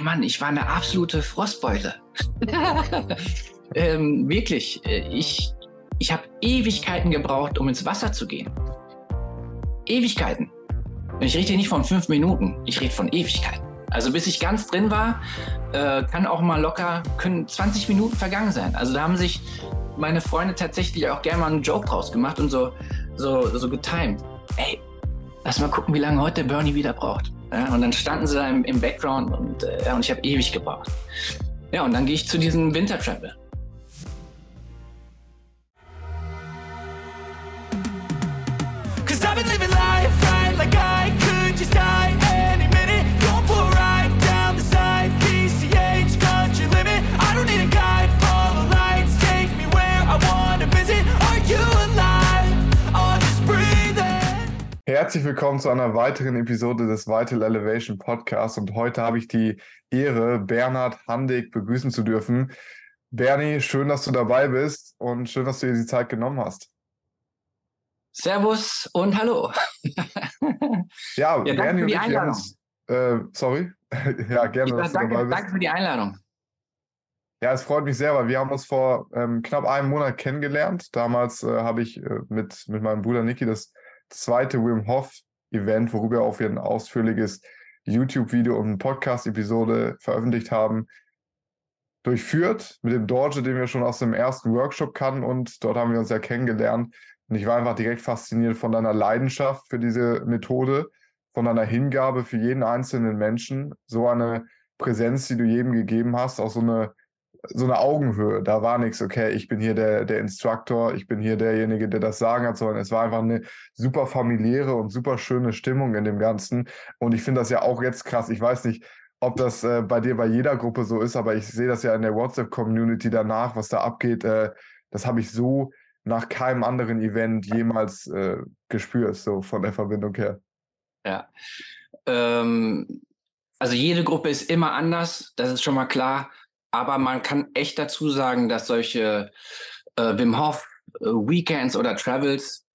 ey Mann, ich war eine absolute Frostbeule. ähm, wirklich, äh, ich, ich habe Ewigkeiten gebraucht, um ins Wasser zu gehen. Ewigkeiten. Und ich rede hier nicht von fünf Minuten, ich rede von Ewigkeiten. Also bis ich ganz drin war, äh, kann auch mal locker, können 20 Minuten vergangen sein. Also da haben sich meine Freunde tatsächlich auch gerne mal einen Joke draus gemacht und so, so, so getimed. Ey, lass mal gucken, wie lange heute der Bernie wieder braucht. Ja, und dann standen sie da im, im Background und, äh, und ich habe ewig gebraucht. Ja, und dann gehe ich zu diesem Winter Travel. Herzlich willkommen zu einer weiteren Episode des Vital Elevation Podcasts und heute habe ich die Ehre, Bernhard Handig begrüßen zu dürfen. Bernie, schön, dass du dabei bist und schön, dass du dir die Zeit genommen hast. Servus und hallo. ja, ja Bernie und ich, haben uns, äh, sorry, ja, gerne, dass danke, du dabei bist. Danke für die Einladung. Ja, es freut mich sehr, weil wir haben uns vor ähm, knapp einem Monat kennengelernt. Damals äh, habe ich äh, mit, mit meinem Bruder Niki das zweite Wim Hof Event, worüber auch wir ein ausführliches YouTube-Video und Podcast-Episode veröffentlicht haben, durchführt mit dem Dorje, den wir schon aus dem ersten Workshop kannten und dort haben wir uns ja kennengelernt. Und ich war einfach direkt fasziniert von deiner Leidenschaft für diese Methode, von deiner Hingabe für jeden einzelnen Menschen, so eine Präsenz, die du jedem gegeben hast, auch so eine so eine Augenhöhe. Da war nichts, okay, ich bin hier der, der Instructor, ich bin hier derjenige, der das sagen hat, sondern es war einfach eine super familiäre und super schöne Stimmung in dem Ganzen. Und ich finde das ja auch jetzt krass. Ich weiß nicht, ob das äh, bei dir bei jeder Gruppe so ist, aber ich sehe das ja in der WhatsApp-Community danach, was da abgeht. Äh, das habe ich so nach keinem anderen Event jemals äh, gespürt, so von der Verbindung her. Ja. Ähm, also jede Gruppe ist immer anders, das ist schon mal klar. Aber man kann echt dazu sagen, dass solche äh, Wim Hof äh, Weekends oder Travels,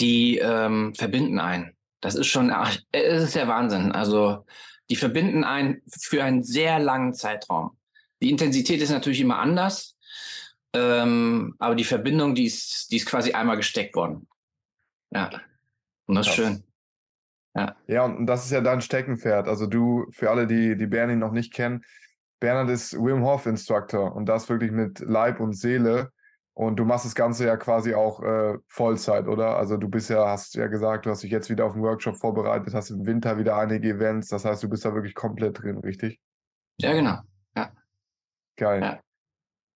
die ähm, verbinden einen. Das ist schon, ach, es ist der Wahnsinn. Also die verbinden einen für einen sehr langen Zeitraum. Die Intensität ist natürlich immer anders, ähm, aber die Verbindung, die ist, die ist quasi einmal gesteckt worden. Ja, und das ist schön. Ja. ja, und das ist ja dein Steckenpferd. Also du, für alle, die, die Bernie noch nicht kennen, Bernhard ist Wim Hof Instructor und das wirklich mit Leib und Seele. Und du machst das Ganze ja quasi auch äh, Vollzeit, oder? Also du bist ja, hast ja gesagt, du hast dich jetzt wieder auf einen Workshop vorbereitet, hast im Winter wieder einige Events. Das heißt, du bist da wirklich komplett drin, richtig? Ja, genau. Ja. Geil. Ja.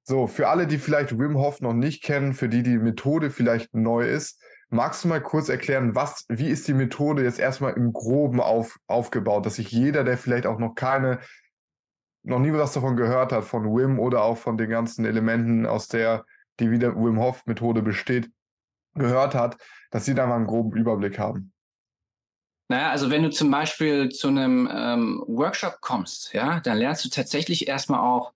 So, für alle, die vielleicht Wim Hof noch nicht kennen, für die die Methode vielleicht neu ist, magst du mal kurz erklären, was, wie ist die Methode jetzt erstmal im Groben auf, aufgebaut, dass sich jeder, der vielleicht auch noch keine noch nie was davon gehört hat, von Wim oder auch von den ganzen Elementen, aus der die wieder Wim Hof Methode besteht, gehört hat, dass sie da mal einen groben Überblick haben. Naja, also wenn du zum Beispiel zu einem ähm, Workshop kommst, ja, dann lernst du tatsächlich erstmal auch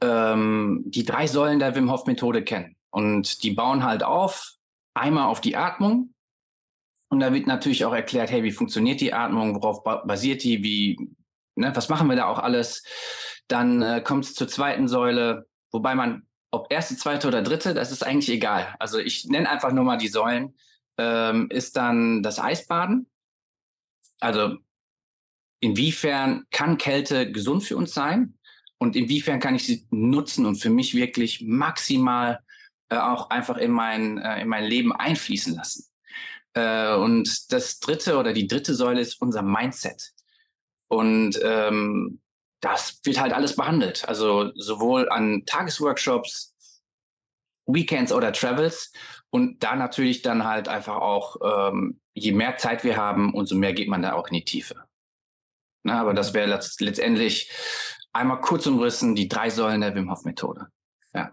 ähm, die drei Säulen der Wim Hof Methode kennen. Und die bauen halt auf, einmal auf die Atmung. Und da wird natürlich auch erklärt, hey, wie funktioniert die Atmung, worauf basiert die, wie Ne, was machen wir da auch alles? Dann äh, kommt es zur zweiten Säule, wobei man, ob erste, zweite oder dritte, das ist eigentlich egal. Also ich nenne einfach nur mal die Säulen. Ähm, ist dann das Eisbaden. Also inwiefern kann Kälte gesund für uns sein und inwiefern kann ich sie nutzen und für mich wirklich maximal äh, auch einfach in mein, äh, in mein Leben einfließen lassen. Äh, und das dritte oder die dritte Säule ist unser Mindset. Und ähm, das wird halt alles behandelt. Also sowohl an Tagesworkshops, Weekends oder Travels und da natürlich dann halt einfach auch, ähm, je mehr Zeit wir haben, umso mehr geht man da auch in die Tiefe. Na, aber das wäre letztendlich einmal kurz umrissen die drei Säulen der Wim Hof Methode. Ja.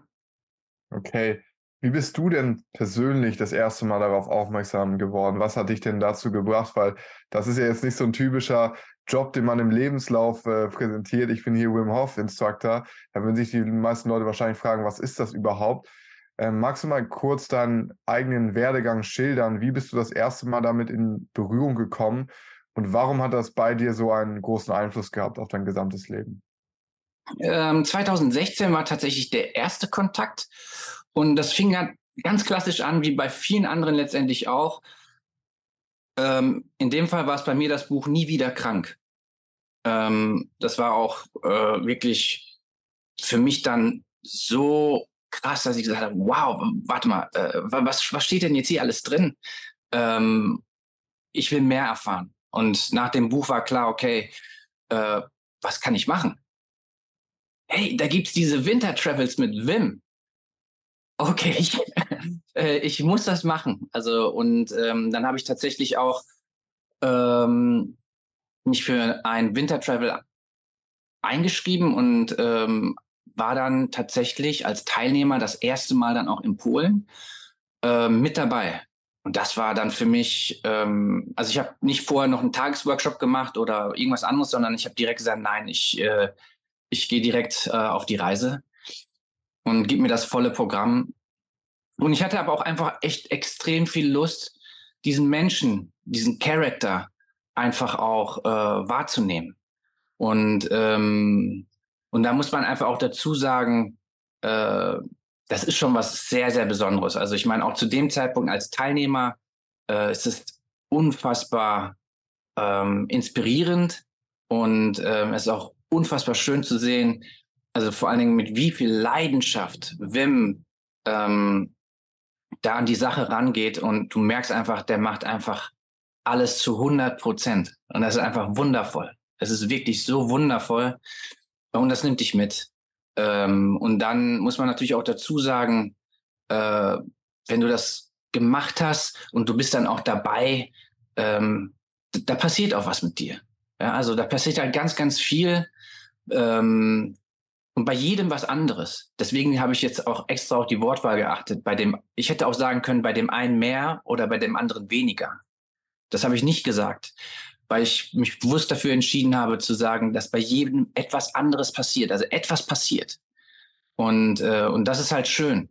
Okay. Wie bist du denn persönlich das erste Mal darauf aufmerksam geworden? Was hat dich denn dazu gebracht? Weil das ist ja jetzt nicht so ein typischer Job, den man im Lebenslauf äh, präsentiert. Ich bin hier Wim Hof Instructor. Da würden sich die meisten Leute wahrscheinlich fragen, was ist das überhaupt? Ähm, magst du mal kurz deinen eigenen Werdegang schildern? Wie bist du das erste Mal damit in Berührung gekommen? Und warum hat das bei dir so einen großen Einfluss gehabt auf dein gesamtes Leben? Ähm, 2016 war tatsächlich der erste Kontakt und das fing ganz klassisch an, wie bei vielen anderen letztendlich auch. Ähm, in dem Fall war es bei mir das Buch Nie wieder krank. Ähm, das war auch äh, wirklich für mich dann so krass, dass ich gesagt habe, wow, warte mal, äh, was, was steht denn jetzt hier alles drin? Ähm, ich will mehr erfahren. Und nach dem Buch war klar, okay, äh, was kann ich machen? Hey, da gibt es diese Winter Travels mit Wim. Okay, ich, äh, ich muss das machen. Also, und ähm, dann habe ich tatsächlich auch ähm, mich für ein Winter Travel eingeschrieben und ähm, war dann tatsächlich als Teilnehmer das erste Mal dann auch in Polen äh, mit dabei. Und das war dann für mich, ähm, also ich habe nicht vorher noch einen Tagesworkshop gemacht oder irgendwas anderes, sondern ich habe direkt gesagt, nein, ich, äh, ich gehe direkt äh, auf die Reise und gib mir das volle Programm. Und ich hatte aber auch einfach echt extrem viel Lust, diesen Menschen, diesen Charakter einfach auch äh, wahrzunehmen. Und ähm, und da muss man einfach auch dazu sagen, äh, das ist schon was sehr, sehr Besonderes. Also ich meine, auch zu dem Zeitpunkt als Teilnehmer äh, ist es unfassbar ähm, inspirierend und ähm, es ist auch unfassbar schön zu sehen, also vor allen Dingen mit wie viel Leidenschaft Wim ähm, da an die Sache rangeht und du merkst einfach, der macht einfach alles zu 100 Prozent und das ist einfach wundervoll. Es ist wirklich so wundervoll und das nimmt dich mit. Ähm, und dann muss man natürlich auch dazu sagen, äh, wenn du das gemacht hast und du bist dann auch dabei, ähm, da passiert auch was mit dir. Ja, also da passiert halt ganz, ganz viel ähm, und bei jedem was anderes. Deswegen habe ich jetzt auch extra auf die Wortwahl geachtet. Bei dem, ich hätte auch sagen können, bei dem einen mehr oder bei dem anderen weniger. Das habe ich nicht gesagt weil ich mich bewusst dafür entschieden habe zu sagen, dass bei jedem etwas anderes passiert, also etwas passiert. Und, äh, und das ist halt schön.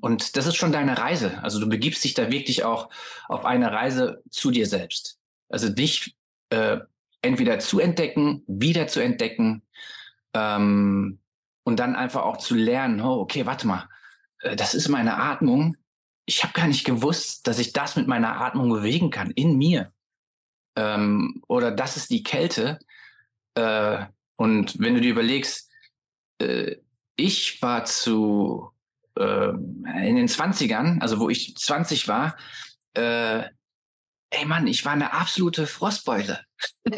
Und das ist schon deine Reise. Also du begibst dich da wirklich auch auf eine Reise zu dir selbst. Also dich äh, entweder zu entdecken, wieder zu entdecken ähm, und dann einfach auch zu lernen, oh, okay, warte mal, äh, das ist meine Atmung. Ich habe gar nicht gewusst, dass ich das mit meiner Atmung bewegen kann, in mir ähm, oder das ist die Kälte. Äh, und wenn du dir überlegst, äh, ich war zu äh, in den 20ern, also wo ich 20 war, äh, ey Mann, ich war eine absolute Frostbeule.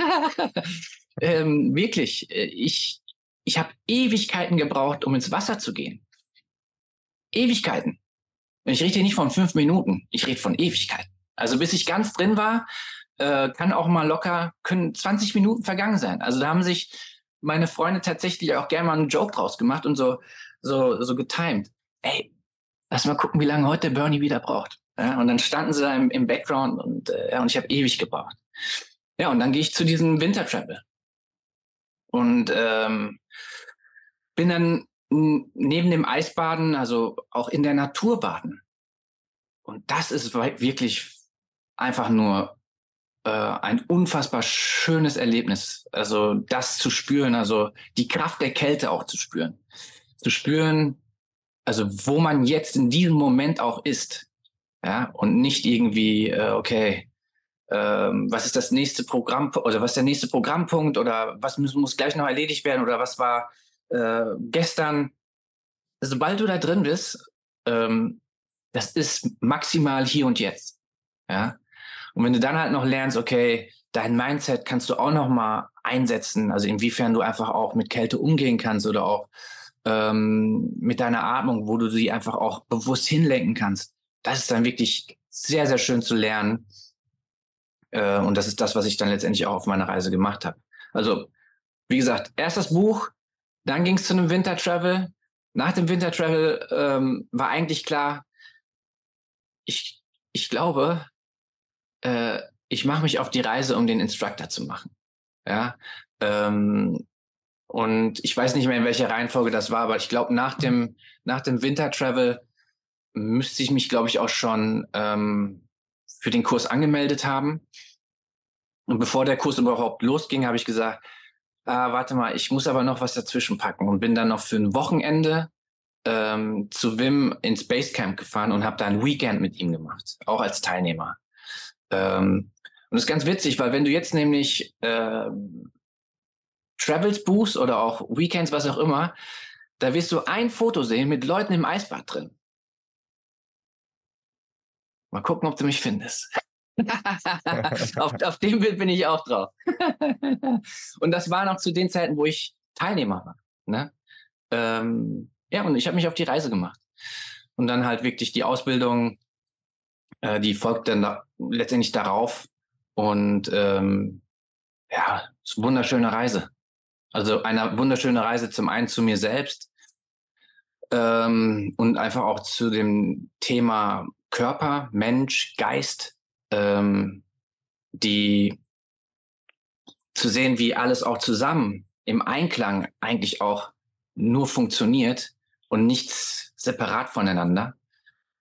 ähm, wirklich, ich, ich habe Ewigkeiten gebraucht, um ins Wasser zu gehen. Ewigkeiten. Und ich rede hier nicht von fünf Minuten, ich rede von Ewigkeiten. Also bis ich ganz drin war, äh, kann auch mal locker, können 20 Minuten vergangen sein. Also da haben sich meine Freunde tatsächlich auch gerne mal einen Joke draus gemacht und so, so, so getimed. Ey, lass mal gucken, wie lange heute der Bernie wieder braucht. Ja, und dann standen sie da im, im Background und, äh, und ich habe ewig gebraucht. Ja, und dann gehe ich zu diesem Winter Travel. Und ähm, bin dann neben dem Eisbaden, also auch in der Natur baden. Und das ist wirklich einfach nur äh, ein unfassbar schönes Erlebnis. Also das zu spüren, also die Kraft der Kälte auch zu spüren. Zu spüren, also wo man jetzt in diesem Moment auch ist. Ja, und nicht irgendwie, äh, okay, ähm, was ist das nächste Programm oder was ist der nächste Programmpunkt oder was muss, muss gleich noch erledigt werden oder was war äh, gestern. Sobald du da drin bist, ähm, das ist maximal hier und jetzt. Ja, und wenn du dann halt noch lernst, okay, dein Mindset kannst du auch noch mal einsetzen, also inwiefern du einfach auch mit Kälte umgehen kannst oder auch ähm, mit deiner Atmung, wo du sie einfach auch bewusst hinlenken kannst. Das ist dann wirklich sehr, sehr schön zu lernen. Äh, und das ist das, was ich dann letztendlich auch auf meiner Reise gemacht habe. Also, wie gesagt, erst das Buch, dann ging es zu einem Winter Travel. Nach dem Winter Travel ähm, war eigentlich klar, ich, ich glaube, äh, ich mache mich auf die Reise, um den Instructor zu machen. Ja. Ähm, und ich weiß nicht mehr, in welcher Reihenfolge das war, aber ich glaube, nach dem, nach dem Winter Travel müsste ich mich, glaube ich, auch schon ähm, für den Kurs angemeldet haben. Und bevor der Kurs überhaupt losging, habe ich gesagt, ah, warte mal, ich muss aber noch was dazwischen packen und bin dann noch für ein Wochenende ähm, zu Wim ins Basecamp gefahren und habe da ein Weekend mit ihm gemacht, auch als Teilnehmer. Ähm, und das ist ganz witzig, weil wenn du jetzt nämlich äh, Travels buchst oder auch Weekends, was auch immer, da wirst du ein Foto sehen mit Leuten im Eisbad drin. Mal gucken, ob du mich findest. auf, auf dem Bild bin ich auch drauf. und das war noch zu den Zeiten, wo ich Teilnehmer war. Ne? Ähm, ja, und ich habe mich auf die Reise gemacht. Und dann halt wirklich die Ausbildung, äh, die folgt dann da, letztendlich darauf. Und ähm, ja, es wunderschöne Reise. Also eine wunderschöne Reise zum einen zu mir selbst ähm, und einfach auch zu dem Thema Körper, Mensch, Geist, ähm, die zu sehen, wie alles auch zusammen im Einklang eigentlich auch nur funktioniert und nichts separat voneinander.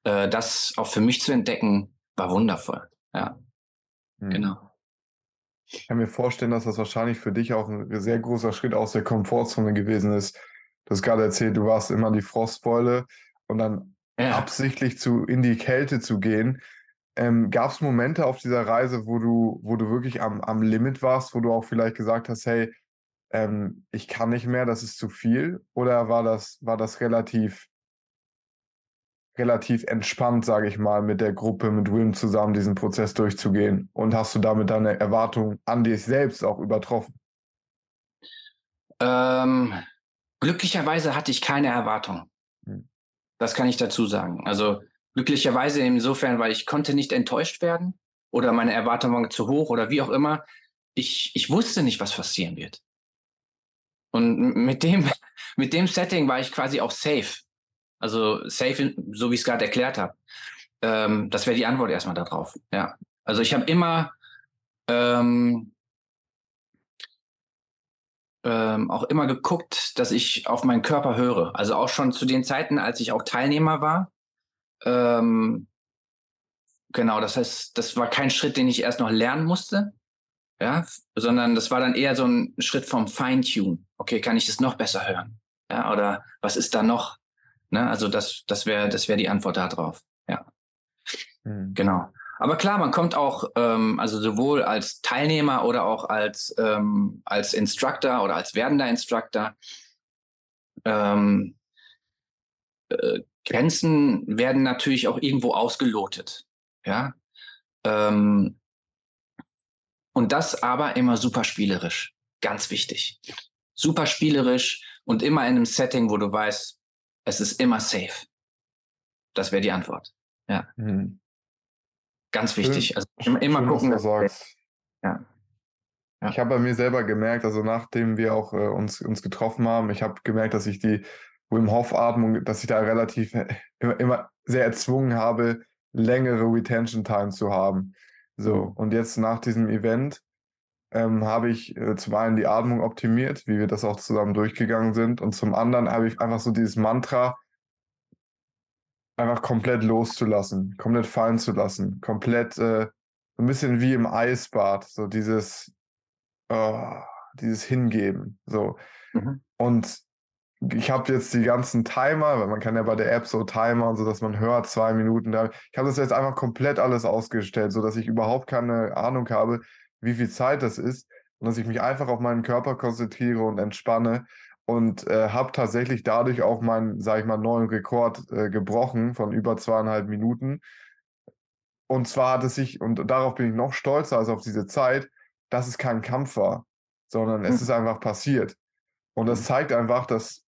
Äh, das auch für mich zu entdecken, war wundervoll. Ja, mhm. genau. Ich kann mir vorstellen, dass das wahrscheinlich für dich auch ein sehr großer Schritt aus der Komfortzone gewesen ist. Du hast gerade erzählt, du warst immer die Frostbeule und dann ja. absichtlich zu, in die Kälte zu gehen. Ähm, Gab es Momente auf dieser Reise, wo du, wo du wirklich am, am Limit warst, wo du auch vielleicht gesagt hast, hey, ähm, ich kann nicht mehr, das ist zu viel? Oder war das, war das relativ, relativ entspannt, sage ich mal, mit der Gruppe, mit Wim zusammen diesen Prozess durchzugehen? Und hast du damit deine Erwartungen an dich selbst auch übertroffen? Ähm, glücklicherweise hatte ich keine Erwartung. Hm. Das kann ich dazu sagen. Also glücklicherweise insofern, weil ich konnte nicht enttäuscht werden oder meine Erwartungen waren zu hoch oder wie auch immer. Ich, ich wusste nicht, was passieren wird. Und mit dem, mit dem Setting war ich quasi auch safe. Also safe, so wie ich es gerade erklärt habe. Ähm, das wäre die Antwort erstmal darauf. Ja. Also ich habe immer ähm, ähm, auch immer geguckt, dass ich auf meinen Körper höre. Also auch schon zu den Zeiten, als ich auch Teilnehmer war. Ähm, genau, das heißt, das war kein Schritt, den ich erst noch lernen musste, ja, sondern das war dann eher so ein Schritt vom Feintune. Okay, kann ich das noch besser hören? Ja, oder was ist da noch? Ne? Also das, das wäre, das wäre die Antwort darauf. Ja, mhm. genau. Aber klar, man kommt auch, ähm, also sowohl als Teilnehmer oder auch als, ähm, als Instructor oder als werdender Instructor. Ähm, äh, Grenzen werden natürlich auch irgendwo ausgelotet. Ja. Ähm, und das aber immer super spielerisch. Ganz wichtig. Super spielerisch und immer in einem Setting, wo du weißt, es ist immer safe. Das wäre die Antwort. Ja. Mhm. Ganz wichtig. Also immer, Schön, gucken. Du sagst. Ja. ja. Ich habe bei mir selber gemerkt, also nachdem wir auch äh, uns, uns getroffen haben, ich habe gemerkt, dass ich die Wim Hof Atmung, dass ich da relativ äh, immer, immer sehr erzwungen habe, längere Retention Time zu haben. So, mhm. und jetzt nach diesem Event ähm, habe ich äh, zum einen die Atmung optimiert, wie wir das auch zusammen durchgegangen sind, und zum anderen habe ich einfach so dieses Mantra einfach komplett loszulassen, komplett fallen zu lassen, komplett äh, so ein bisschen wie im Eisbad, so dieses, oh, dieses Hingeben, so. Mhm. Und ich habe jetzt die ganzen Timer, weil man kann ja bei der App so Timer und so, dass man hört, zwei Minuten. Ich habe das jetzt einfach komplett alles ausgestellt, sodass ich überhaupt keine Ahnung habe, wie viel Zeit das ist und dass ich mich einfach auf meinen Körper konzentriere und entspanne und äh, habe tatsächlich dadurch auch meinen, sage ich mal, neuen Rekord äh, gebrochen von über zweieinhalb Minuten. Und zwar hat es sich, und darauf bin ich noch stolzer als auf diese Zeit, dass es kein Kampf war, sondern es ist einfach passiert. Und das mhm. zeigt einfach, dass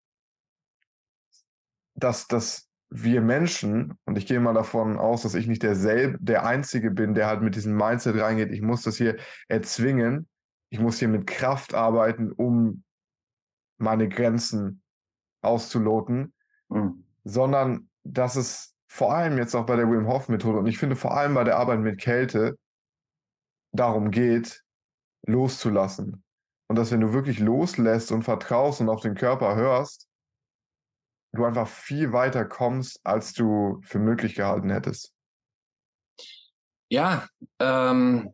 dass, dass wir Menschen, und ich gehe mal davon aus, dass ich nicht derselbe, der Einzige bin, der halt mit diesem Mindset reingeht, ich muss das hier erzwingen, ich muss hier mit Kraft arbeiten, um meine Grenzen auszuloten, mhm. sondern dass es vor allem jetzt auch bei der Wim Hof Methode und ich finde vor allem bei der Arbeit mit Kälte darum geht, loszulassen. Und dass wenn du wirklich loslässt und vertraust und auf den Körper hörst, du einfach viel weiter kommst, als du für möglich gehalten hättest. Ja, ähm,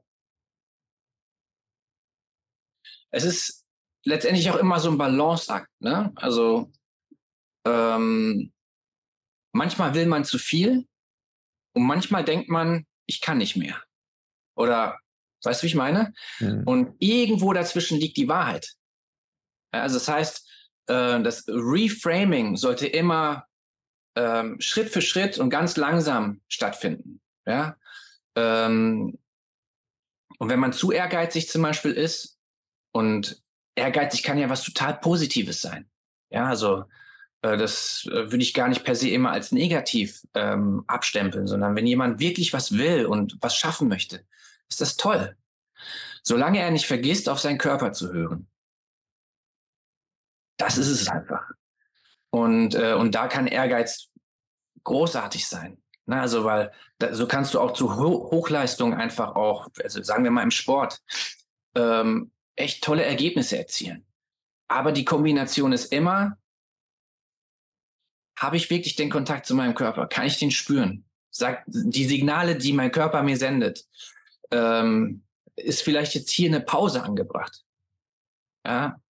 es ist letztendlich auch immer so ein Balanceakt. Ne? Also ähm, manchmal will man zu viel und manchmal denkt man, ich kann nicht mehr. Oder weißt du, wie ich meine? Mhm. Und irgendwo dazwischen liegt die Wahrheit. Also das heißt, äh, das Reframing sollte immer ähm, Schritt für Schritt und ganz langsam stattfinden. Ja? Ähm, und wenn man zu ehrgeizig zum Beispiel ist, und ehrgeizig kann ja was total Positives sein. Ja, also äh, das äh, würde ich gar nicht per se immer als negativ ähm, abstempeln, sondern wenn jemand wirklich was will und was schaffen möchte, ist das toll. Solange er nicht vergisst, auf seinen Körper zu hören. Das ist es einfach. Und, äh, und da kann Ehrgeiz großartig sein. Na, also, weil da, so kannst du auch zu Ho Hochleistung einfach auch, also sagen wir mal im Sport, ähm, echt tolle Ergebnisse erzielen. Aber die Kombination ist immer, habe ich wirklich den Kontakt zu meinem Körper? Kann ich den spüren? Sagt die Signale, die mein Körper mir sendet, ähm, ist vielleicht jetzt hier eine Pause angebracht? Ja,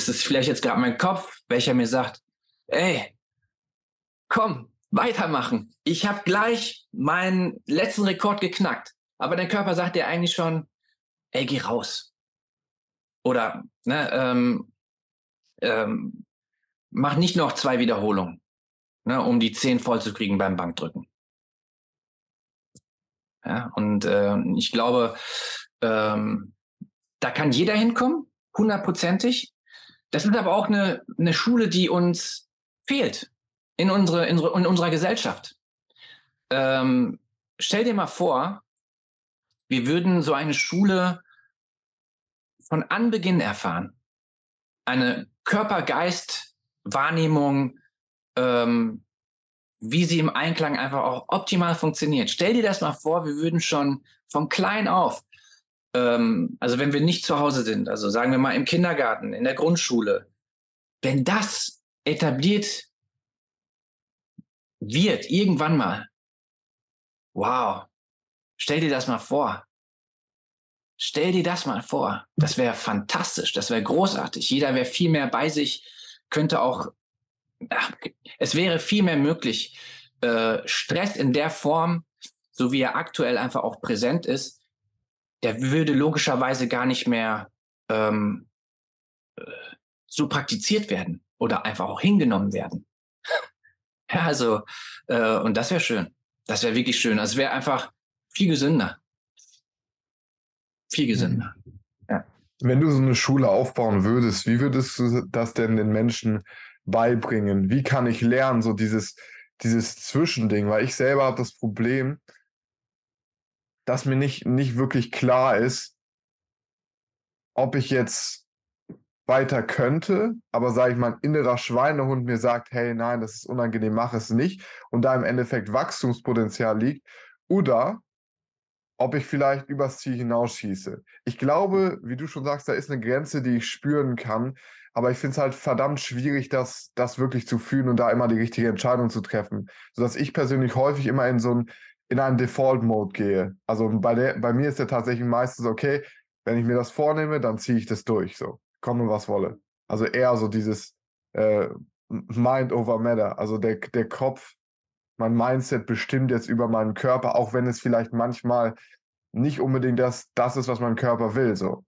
ist es vielleicht jetzt gerade mein Kopf, welcher mir sagt, ey, komm, weitermachen. Ich habe gleich meinen letzten Rekord geknackt. Aber der Körper sagt dir eigentlich schon, ey, geh raus. Oder ne, ähm, ähm, mach nicht noch zwei Wiederholungen, ne, um die zehn voll zu kriegen beim Bankdrücken. Ja, und äh, ich glaube, ähm, da kann jeder hinkommen, hundertprozentig. Das ist aber auch eine, eine Schule, die uns fehlt in, unsere, in, in unserer Gesellschaft. Ähm, stell dir mal vor, wir würden so eine Schule von Anbeginn erfahren. Eine Körper-Geist-Wahrnehmung, ähm, wie sie im Einklang einfach auch optimal funktioniert. Stell dir das mal vor, wir würden schon von klein auf ähm, also wenn wir nicht zu Hause sind, also sagen wir mal im Kindergarten, in der Grundschule, wenn das etabliert wird, irgendwann mal, wow, stell dir das mal vor. Stell dir das mal vor. Das wäre fantastisch, das wäre großartig. Jeder wäre viel mehr bei sich, könnte auch, ach, es wäre viel mehr möglich. Äh, Stress in der Form, so wie er aktuell einfach auch präsent ist, der würde logischerweise gar nicht mehr ähm, äh, so praktiziert werden oder einfach auch hingenommen werden. ja, also, äh, und das wäre schön. Das wäre wirklich schön. Also, es wäre einfach viel gesünder. Viel gesünder. Ja. Wenn du so eine Schule aufbauen würdest, wie würdest du das denn den Menschen beibringen? Wie kann ich lernen, so dieses, dieses Zwischending? Weil ich selber habe das Problem, dass mir nicht, nicht wirklich klar ist, ob ich jetzt weiter könnte, aber sage ich mal, ein innerer Schweinehund mir sagt, hey, nein, das ist unangenehm, mach es nicht und da im Endeffekt Wachstumspotenzial liegt oder ob ich vielleicht übers Ziel hinausschieße. Ich glaube, wie du schon sagst, da ist eine Grenze, die ich spüren kann, aber ich finde es halt verdammt schwierig, das, das wirklich zu fühlen und da immer die richtige Entscheidung zu treffen, sodass ich persönlich häufig immer in so ein in einen Default-Mode gehe. Also bei, der, bei mir ist ja tatsächlich meistens okay, wenn ich mir das vornehme, dann ziehe ich das durch, so, komme was wolle. Also eher so dieses äh, Mind over Matter, also der, der Kopf, mein Mindset bestimmt jetzt über meinen Körper, auch wenn es vielleicht manchmal nicht unbedingt das, das ist, was mein Körper will, so.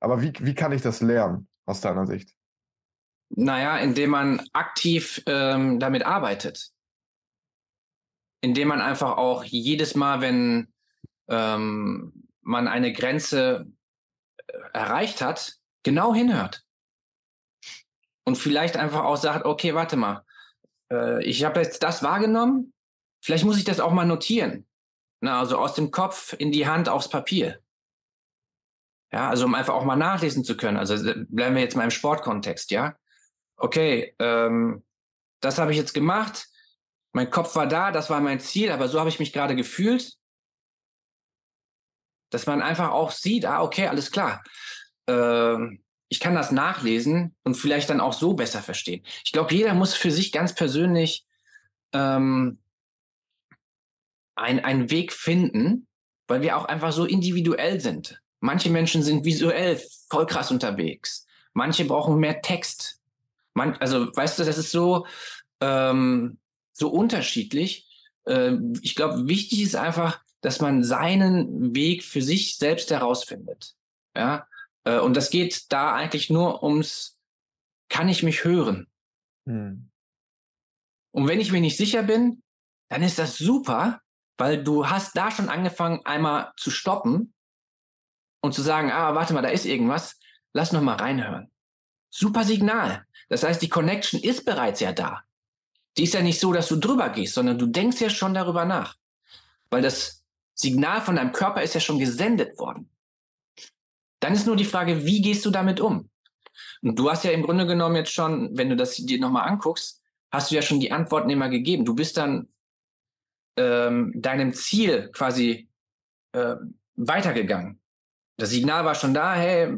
Aber wie, wie kann ich das lernen, aus deiner Sicht? Naja, indem man aktiv ähm, damit arbeitet indem man einfach auch jedes Mal, wenn ähm, man eine Grenze äh, erreicht hat, genau hinhört. Und vielleicht einfach auch sagt, okay, warte mal, äh, ich habe jetzt das wahrgenommen, vielleicht muss ich das auch mal notieren. Na, also aus dem Kopf in die Hand aufs Papier. Ja, also um einfach auch mal nachlesen zu können. Also äh, bleiben wir jetzt mal im Sportkontext, ja. Okay, ähm, das habe ich jetzt gemacht mein Kopf war da, das war mein Ziel, aber so habe ich mich gerade gefühlt. Dass man einfach auch sieht, ah, okay, alles klar. Ähm, ich kann das nachlesen und vielleicht dann auch so besser verstehen. Ich glaube, jeder muss für sich ganz persönlich ähm, ein, einen Weg finden, weil wir auch einfach so individuell sind. Manche Menschen sind visuell voll krass unterwegs. Manche brauchen mehr Text. Man, also, weißt du, das ist so, ähm, so unterschiedlich. Äh, ich glaube, wichtig ist einfach, dass man seinen Weg für sich selbst herausfindet. Ja, äh, und das geht da eigentlich nur ums, kann ich mich hören? Hm. Und wenn ich mir nicht sicher bin, dann ist das super, weil du hast da schon angefangen, einmal zu stoppen und zu sagen, ah, warte mal, da ist irgendwas, lass noch mal reinhören. Super Signal. Das heißt, die Connection ist bereits ja da. Die ist ja nicht so, dass du drüber gehst, sondern du denkst ja schon darüber nach. Weil das Signal von deinem Körper ist ja schon gesendet worden. Dann ist nur die Frage, wie gehst du damit um? Und du hast ja im Grunde genommen jetzt schon, wenn du das dir nochmal anguckst, hast du ja schon die Antworten immer gegeben. Du bist dann ähm, deinem Ziel quasi äh, weitergegangen. Das Signal war schon da, hey,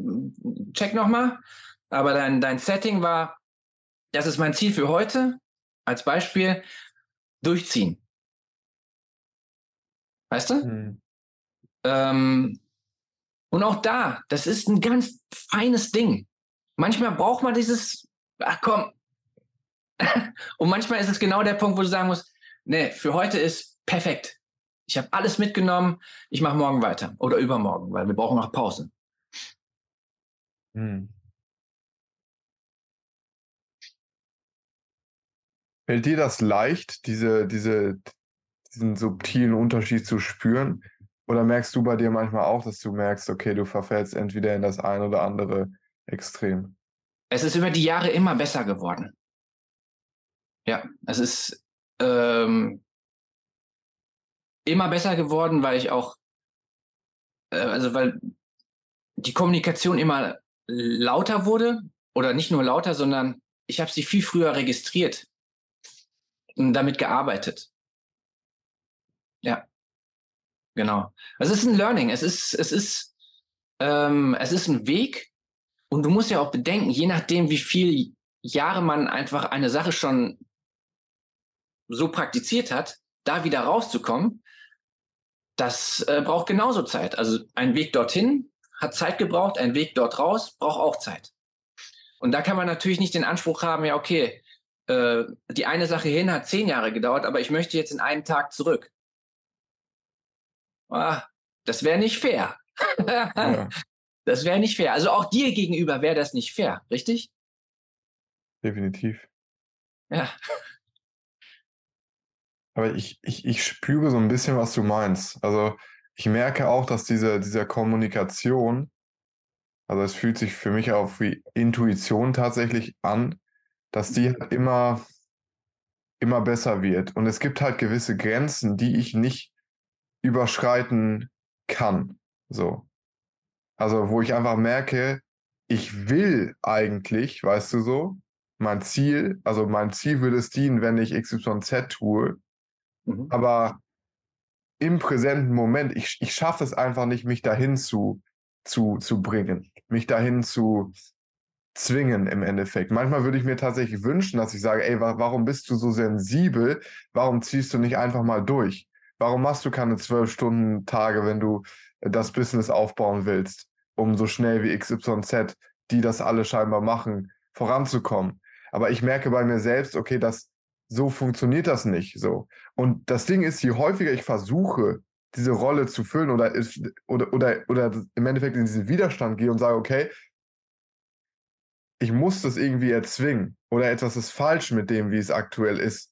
check nochmal. Aber dein, dein Setting war, das ist mein Ziel für heute. Als Beispiel, durchziehen. Weißt du? Mhm. Ähm, und auch da, das ist ein ganz feines Ding. Manchmal braucht man dieses, ach komm. und manchmal ist es genau der Punkt, wo du sagen musst, nee, für heute ist perfekt. Ich habe alles mitgenommen, ich mache morgen weiter oder übermorgen, weil wir brauchen auch Pause. Hm. Fällt dir das leicht, diese, diese, diesen subtilen Unterschied zu spüren? Oder merkst du bei dir manchmal auch, dass du merkst, okay, du verfällst entweder in das ein oder andere Extrem? Es ist über die Jahre immer besser geworden. Ja, es ist ähm, immer besser geworden, weil ich auch, äh, also weil die Kommunikation immer lauter wurde oder nicht nur lauter, sondern ich habe sie viel früher registriert damit gearbeitet. Ja, genau. Es ist ein Learning. Es ist, es ist, ähm, es ist ein Weg. Und du musst ja auch bedenken, je nachdem, wie viele Jahre man einfach eine Sache schon so praktiziert hat, da wieder rauszukommen, das äh, braucht genauso Zeit. Also ein Weg dorthin hat Zeit gebraucht, ein Weg dort raus braucht auch Zeit. Und da kann man natürlich nicht den Anspruch haben, ja, okay, äh, die eine Sache hin hat zehn Jahre gedauert, aber ich möchte jetzt in einen Tag zurück. Ah, das wäre nicht fair. ja. Das wäre nicht fair. Also auch dir gegenüber wäre das nicht fair, richtig? Definitiv. Ja. Aber ich, ich, ich spüre so ein bisschen, was du meinst. Also ich merke auch, dass diese, diese Kommunikation, also es fühlt sich für mich auch wie Intuition tatsächlich an, dass die halt immer, immer besser wird. Und es gibt halt gewisse Grenzen, die ich nicht überschreiten kann. So. Also, wo ich einfach merke, ich will eigentlich, weißt du so, mein Ziel, also mein Ziel würde es dienen, wenn ich XYZ tue, Mhm. Aber im präsenten Moment, ich, ich schaffe es einfach nicht, mich dahin zu, zu, zu bringen, mich dahin zu zwingen im Endeffekt. Manchmal würde ich mir tatsächlich wünschen, dass ich sage, ey, warum bist du so sensibel? Warum ziehst du nicht einfach mal durch? Warum machst du keine zwölf Stunden Tage, wenn du das Business aufbauen willst, um so schnell wie XYZ, die das alle scheinbar machen, voranzukommen? Aber ich merke bei mir selbst, okay, das, so funktioniert das nicht so. Und das Ding ist, je häufiger ich versuche, diese Rolle zu füllen oder, ist, oder, oder, oder im Endeffekt in diesen Widerstand gehe und sage, okay, ich muss das irgendwie erzwingen oder etwas ist falsch mit dem, wie es aktuell ist,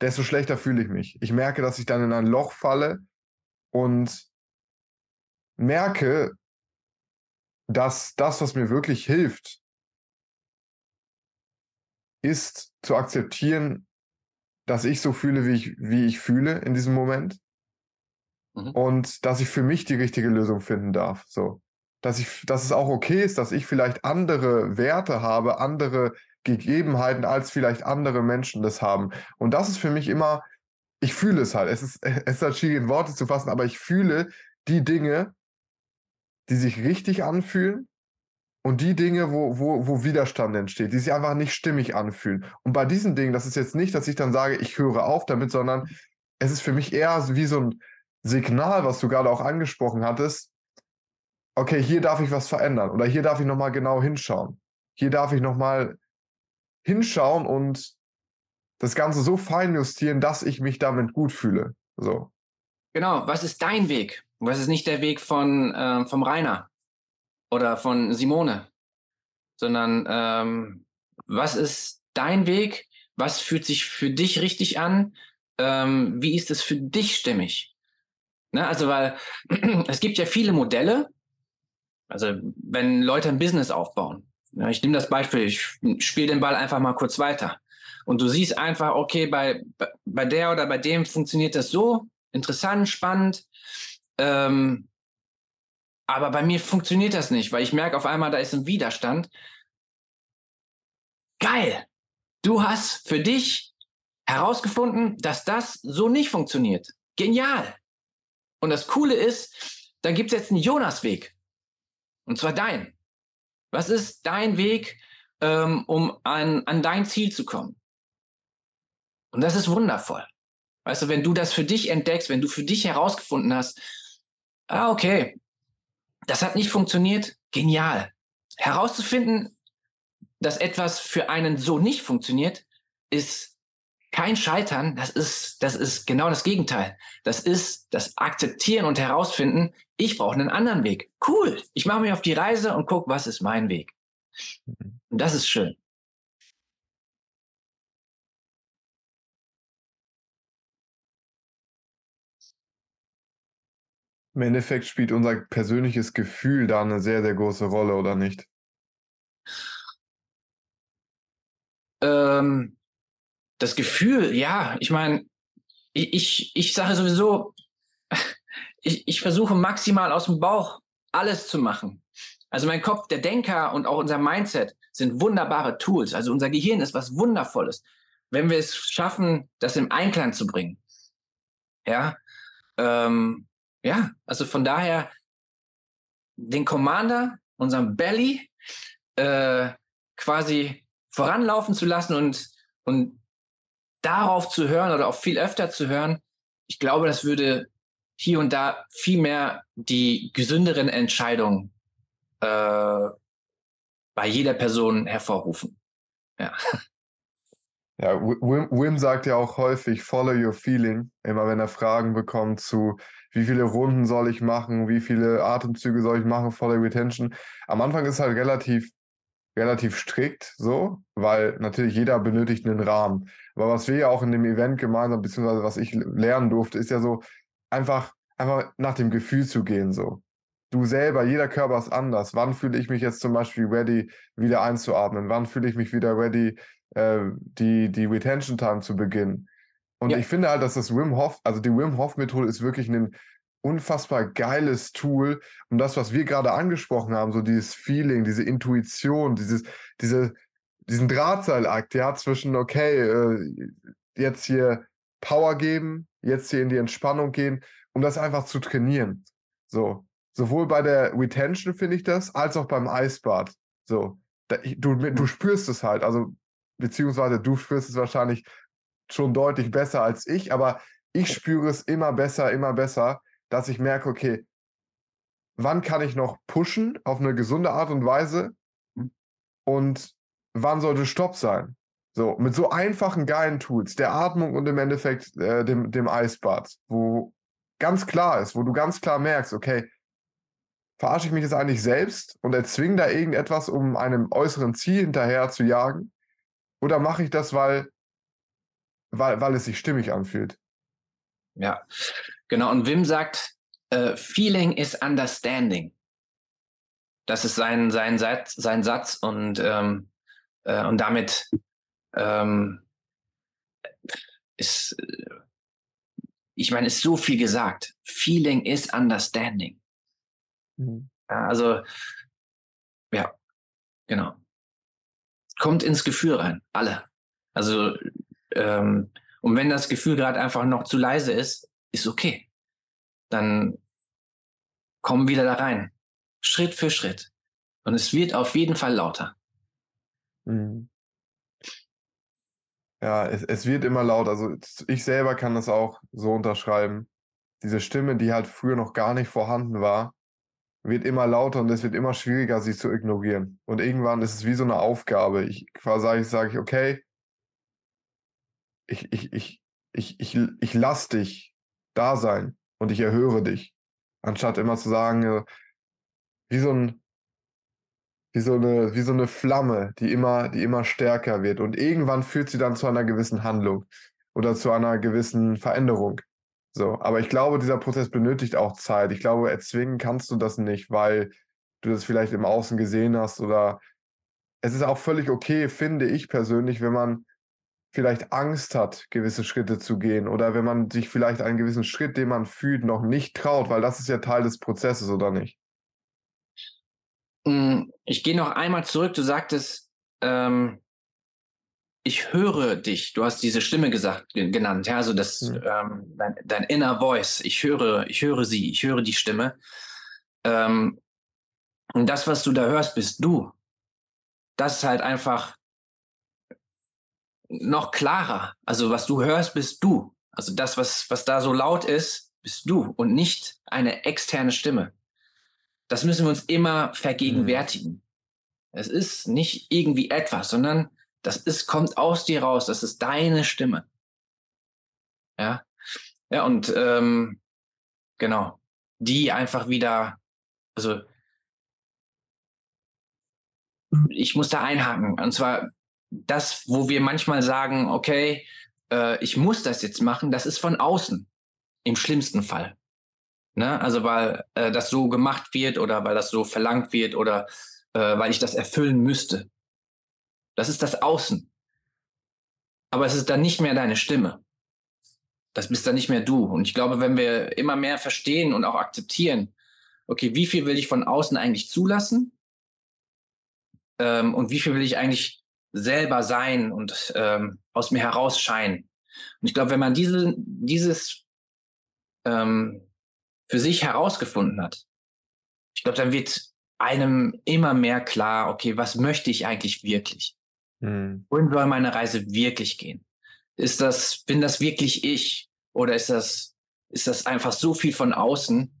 desto schlechter fühle ich mich. Ich merke, dass ich dann in ein Loch falle und merke, dass das, was mir wirklich hilft, ist zu akzeptieren, dass ich so fühle, wie ich, wie ich fühle in diesem Moment. Mhm. Und dass ich für mich die richtige Lösung finden darf. So. Dass ich, dass es auch okay ist, dass ich vielleicht andere Werte habe, andere Gegebenheiten, als vielleicht andere Menschen das haben. Und das ist für mich immer, ich fühle es halt. Es ist, es ist halt schwierig in Worte zu fassen, aber ich fühle die Dinge, die sich richtig anfühlen und die Dinge, wo, wo, wo Widerstand entsteht, die sich einfach nicht stimmig anfühlen. Und bei diesen Dingen, das ist jetzt nicht, dass ich dann sage, ich höre auf damit, sondern es ist für mich eher wie so ein Signal, was du gerade auch angesprochen hattest. Okay, hier darf ich was verändern oder hier darf ich nochmal genau hinschauen. Hier darf ich nochmal hinschauen und das Ganze so fein justieren, dass ich mich damit gut fühle. So. Genau, was ist dein Weg? Was ist nicht der Weg von äh, vom Rainer oder von Simone, sondern ähm, was ist dein Weg? Was fühlt sich für dich richtig an? Ähm, wie ist es für dich stimmig? Ne, also, weil es gibt ja viele Modelle. Also, wenn Leute ein Business aufbauen, ja, ich nehme das Beispiel, ich spiele den Ball einfach mal kurz weiter. Und du siehst einfach, okay, bei, bei der oder bei dem funktioniert das so, interessant, spannend. Ähm, aber bei mir funktioniert das nicht, weil ich merke auf einmal, da ist ein Widerstand. Geil! Du hast für dich herausgefunden, dass das so nicht funktioniert. Genial! Und das Coole ist, da gibt es jetzt einen Jonas-Weg. Und zwar dein. Was ist dein Weg, ähm, um an, an dein Ziel zu kommen? Und das ist wundervoll. Weißt du, wenn du das für dich entdeckst, wenn du für dich herausgefunden hast, ah, okay, das hat nicht funktioniert, genial. Herauszufinden, dass etwas für einen so nicht funktioniert, ist kein Scheitern, das ist, das ist genau das Gegenteil. Das ist das Akzeptieren und Herausfinden, ich brauche einen anderen Weg. Cool, ich mache mich auf die Reise und gucke, was ist mein Weg. Und das ist schön. Im Endeffekt spielt unser persönliches Gefühl da eine sehr, sehr große Rolle, oder nicht? Ähm, das Gefühl, ja, ich meine, ich, ich, ich sage sowieso, ich, ich versuche maximal aus dem Bauch alles zu machen. Also mein Kopf, der Denker und auch unser Mindset sind wunderbare Tools. Also unser Gehirn ist was Wundervolles, wenn wir es schaffen, das im Einklang zu bringen. Ja, ähm, ja, also von daher den Commander, unseren Belly, äh, quasi voranlaufen zu lassen und, und darauf zu hören oder auch viel öfter zu hören, ich glaube, das würde hier und da viel mehr die gesünderen Entscheidungen äh, bei jeder Person hervorrufen. Ja. Ja, Wim, Wim sagt ja auch häufig, follow your feeling, immer wenn er Fragen bekommt zu, wie viele Runden soll ich machen, wie viele Atemzüge soll ich machen, follow retention. Am Anfang ist halt relativ, relativ strikt so, weil natürlich jeder benötigt einen Rahmen. Aber was wir ja auch in dem Event gemeinsam, beziehungsweise was ich lernen durfte, ist ja so, einfach, einfach nach dem Gefühl zu gehen, so. Du selber, jeder Körper ist anders. Wann fühle ich mich jetzt zum Beispiel ready, wieder einzuatmen? Wann fühle ich mich wieder ready, äh, die, die Retention Time zu beginnen. Und ja. ich finde halt, dass das Wim Hof, also die Wim Hof Methode ist wirklich ein unfassbar geiles Tool. Und das, was wir gerade angesprochen haben, so dieses Feeling, diese Intuition, dieses, diese, diesen Drahtseilakt, ja, zwischen, okay, äh, jetzt hier Power geben, jetzt hier in die Entspannung gehen, um das einfach zu trainieren. So. Sowohl bei der Retention finde ich das, als auch beim Eisbad. So. Da, du, du spürst es halt. Also beziehungsweise du spürst es wahrscheinlich schon deutlich besser als ich, aber ich spüre es immer besser, immer besser, dass ich merke, okay, wann kann ich noch pushen auf eine gesunde Art und Weise und wann sollte Stopp sein? So, mit so einfachen, geilen Tools, der Atmung und im Endeffekt äh, dem, dem Eisbad, wo ganz klar ist, wo du ganz klar merkst, okay, verarsche ich mich jetzt eigentlich selbst und erzwinge da irgendetwas, um einem äußeren Ziel hinterher zu jagen? Oder mache ich das, weil, weil, weil es sich stimmig anfühlt? Ja, genau. Und Wim sagt, uh, Feeling is Understanding. Das ist sein, sein, Satz, sein Satz und, ähm, äh, und damit ähm, ist, ich meine, ist so viel gesagt. Feeling is Understanding. Mhm. Also, ja, genau kommt ins Gefühl rein, alle. Also, ähm, und wenn das Gefühl gerade einfach noch zu leise ist, ist okay. Dann kommen wieder da rein. Schritt für Schritt. Und es wird auf jeden Fall lauter. Mhm. Ja, es, es wird immer lauter. Also ich selber kann das auch so unterschreiben. Diese Stimme, die halt früher noch gar nicht vorhanden war, wird immer lauter und es wird immer schwieriger, sie zu ignorieren. Und irgendwann ist es wie so eine Aufgabe. Ich quasi sage ich, okay, ich, ich, ich, ich, ich, ich lass dich da sein und ich erhöre dich. Anstatt immer zu sagen, äh, wie so ein, wie so eine, wie so eine Flamme, die immer, die immer stärker wird. Und irgendwann führt sie dann zu einer gewissen Handlung oder zu einer gewissen Veränderung. So, aber ich glaube, dieser Prozess benötigt auch Zeit. Ich glaube, erzwingen kannst du das nicht, weil du das vielleicht im Außen gesehen hast oder es ist auch völlig okay, finde ich persönlich, wenn man vielleicht Angst hat, gewisse Schritte zu gehen oder wenn man sich vielleicht einen gewissen Schritt, den man fühlt, noch nicht traut, weil das ist ja Teil des Prozesses, oder nicht? Hm, ich gehe noch einmal zurück. Du sagtest, ähm, ich höre dich. Du hast diese Stimme gesagt, genannt, ja, also das, mhm. ähm, dein, dein, inner Voice. Ich höre, ich höre sie, ich höre die Stimme. Ähm, und das, was du da hörst, bist du. Das ist halt einfach noch klarer. Also was du hörst, bist du. Also das, was, was da so laut ist, bist du und nicht eine externe Stimme. Das müssen wir uns immer vergegenwärtigen. Mhm. Es ist nicht irgendwie etwas, sondern das ist, kommt aus dir raus. Das ist deine Stimme. Ja. Ja, und ähm, genau. Die einfach wieder, also ich muss da einhaken. Und zwar das, wo wir manchmal sagen, okay, äh, ich muss das jetzt machen, das ist von außen. Im schlimmsten Fall. Ne? Also weil äh, das so gemacht wird oder weil das so verlangt wird oder äh, weil ich das erfüllen müsste. Das ist das Außen. Aber es ist dann nicht mehr deine Stimme. Das bist dann nicht mehr du. Und ich glaube, wenn wir immer mehr verstehen und auch akzeptieren, okay, wie viel will ich von außen eigentlich zulassen? Ähm, und wie viel will ich eigentlich selber sein und ähm, aus mir herausscheinen? Und ich glaube, wenn man diese, dieses ähm, für sich herausgefunden hat, ich glaube, dann wird einem immer mehr klar, okay, was möchte ich eigentlich wirklich? Mhm. Wohin soll meine Reise wirklich gehen? Ist das, bin das wirklich ich? Oder ist das, ist das einfach so viel von außen?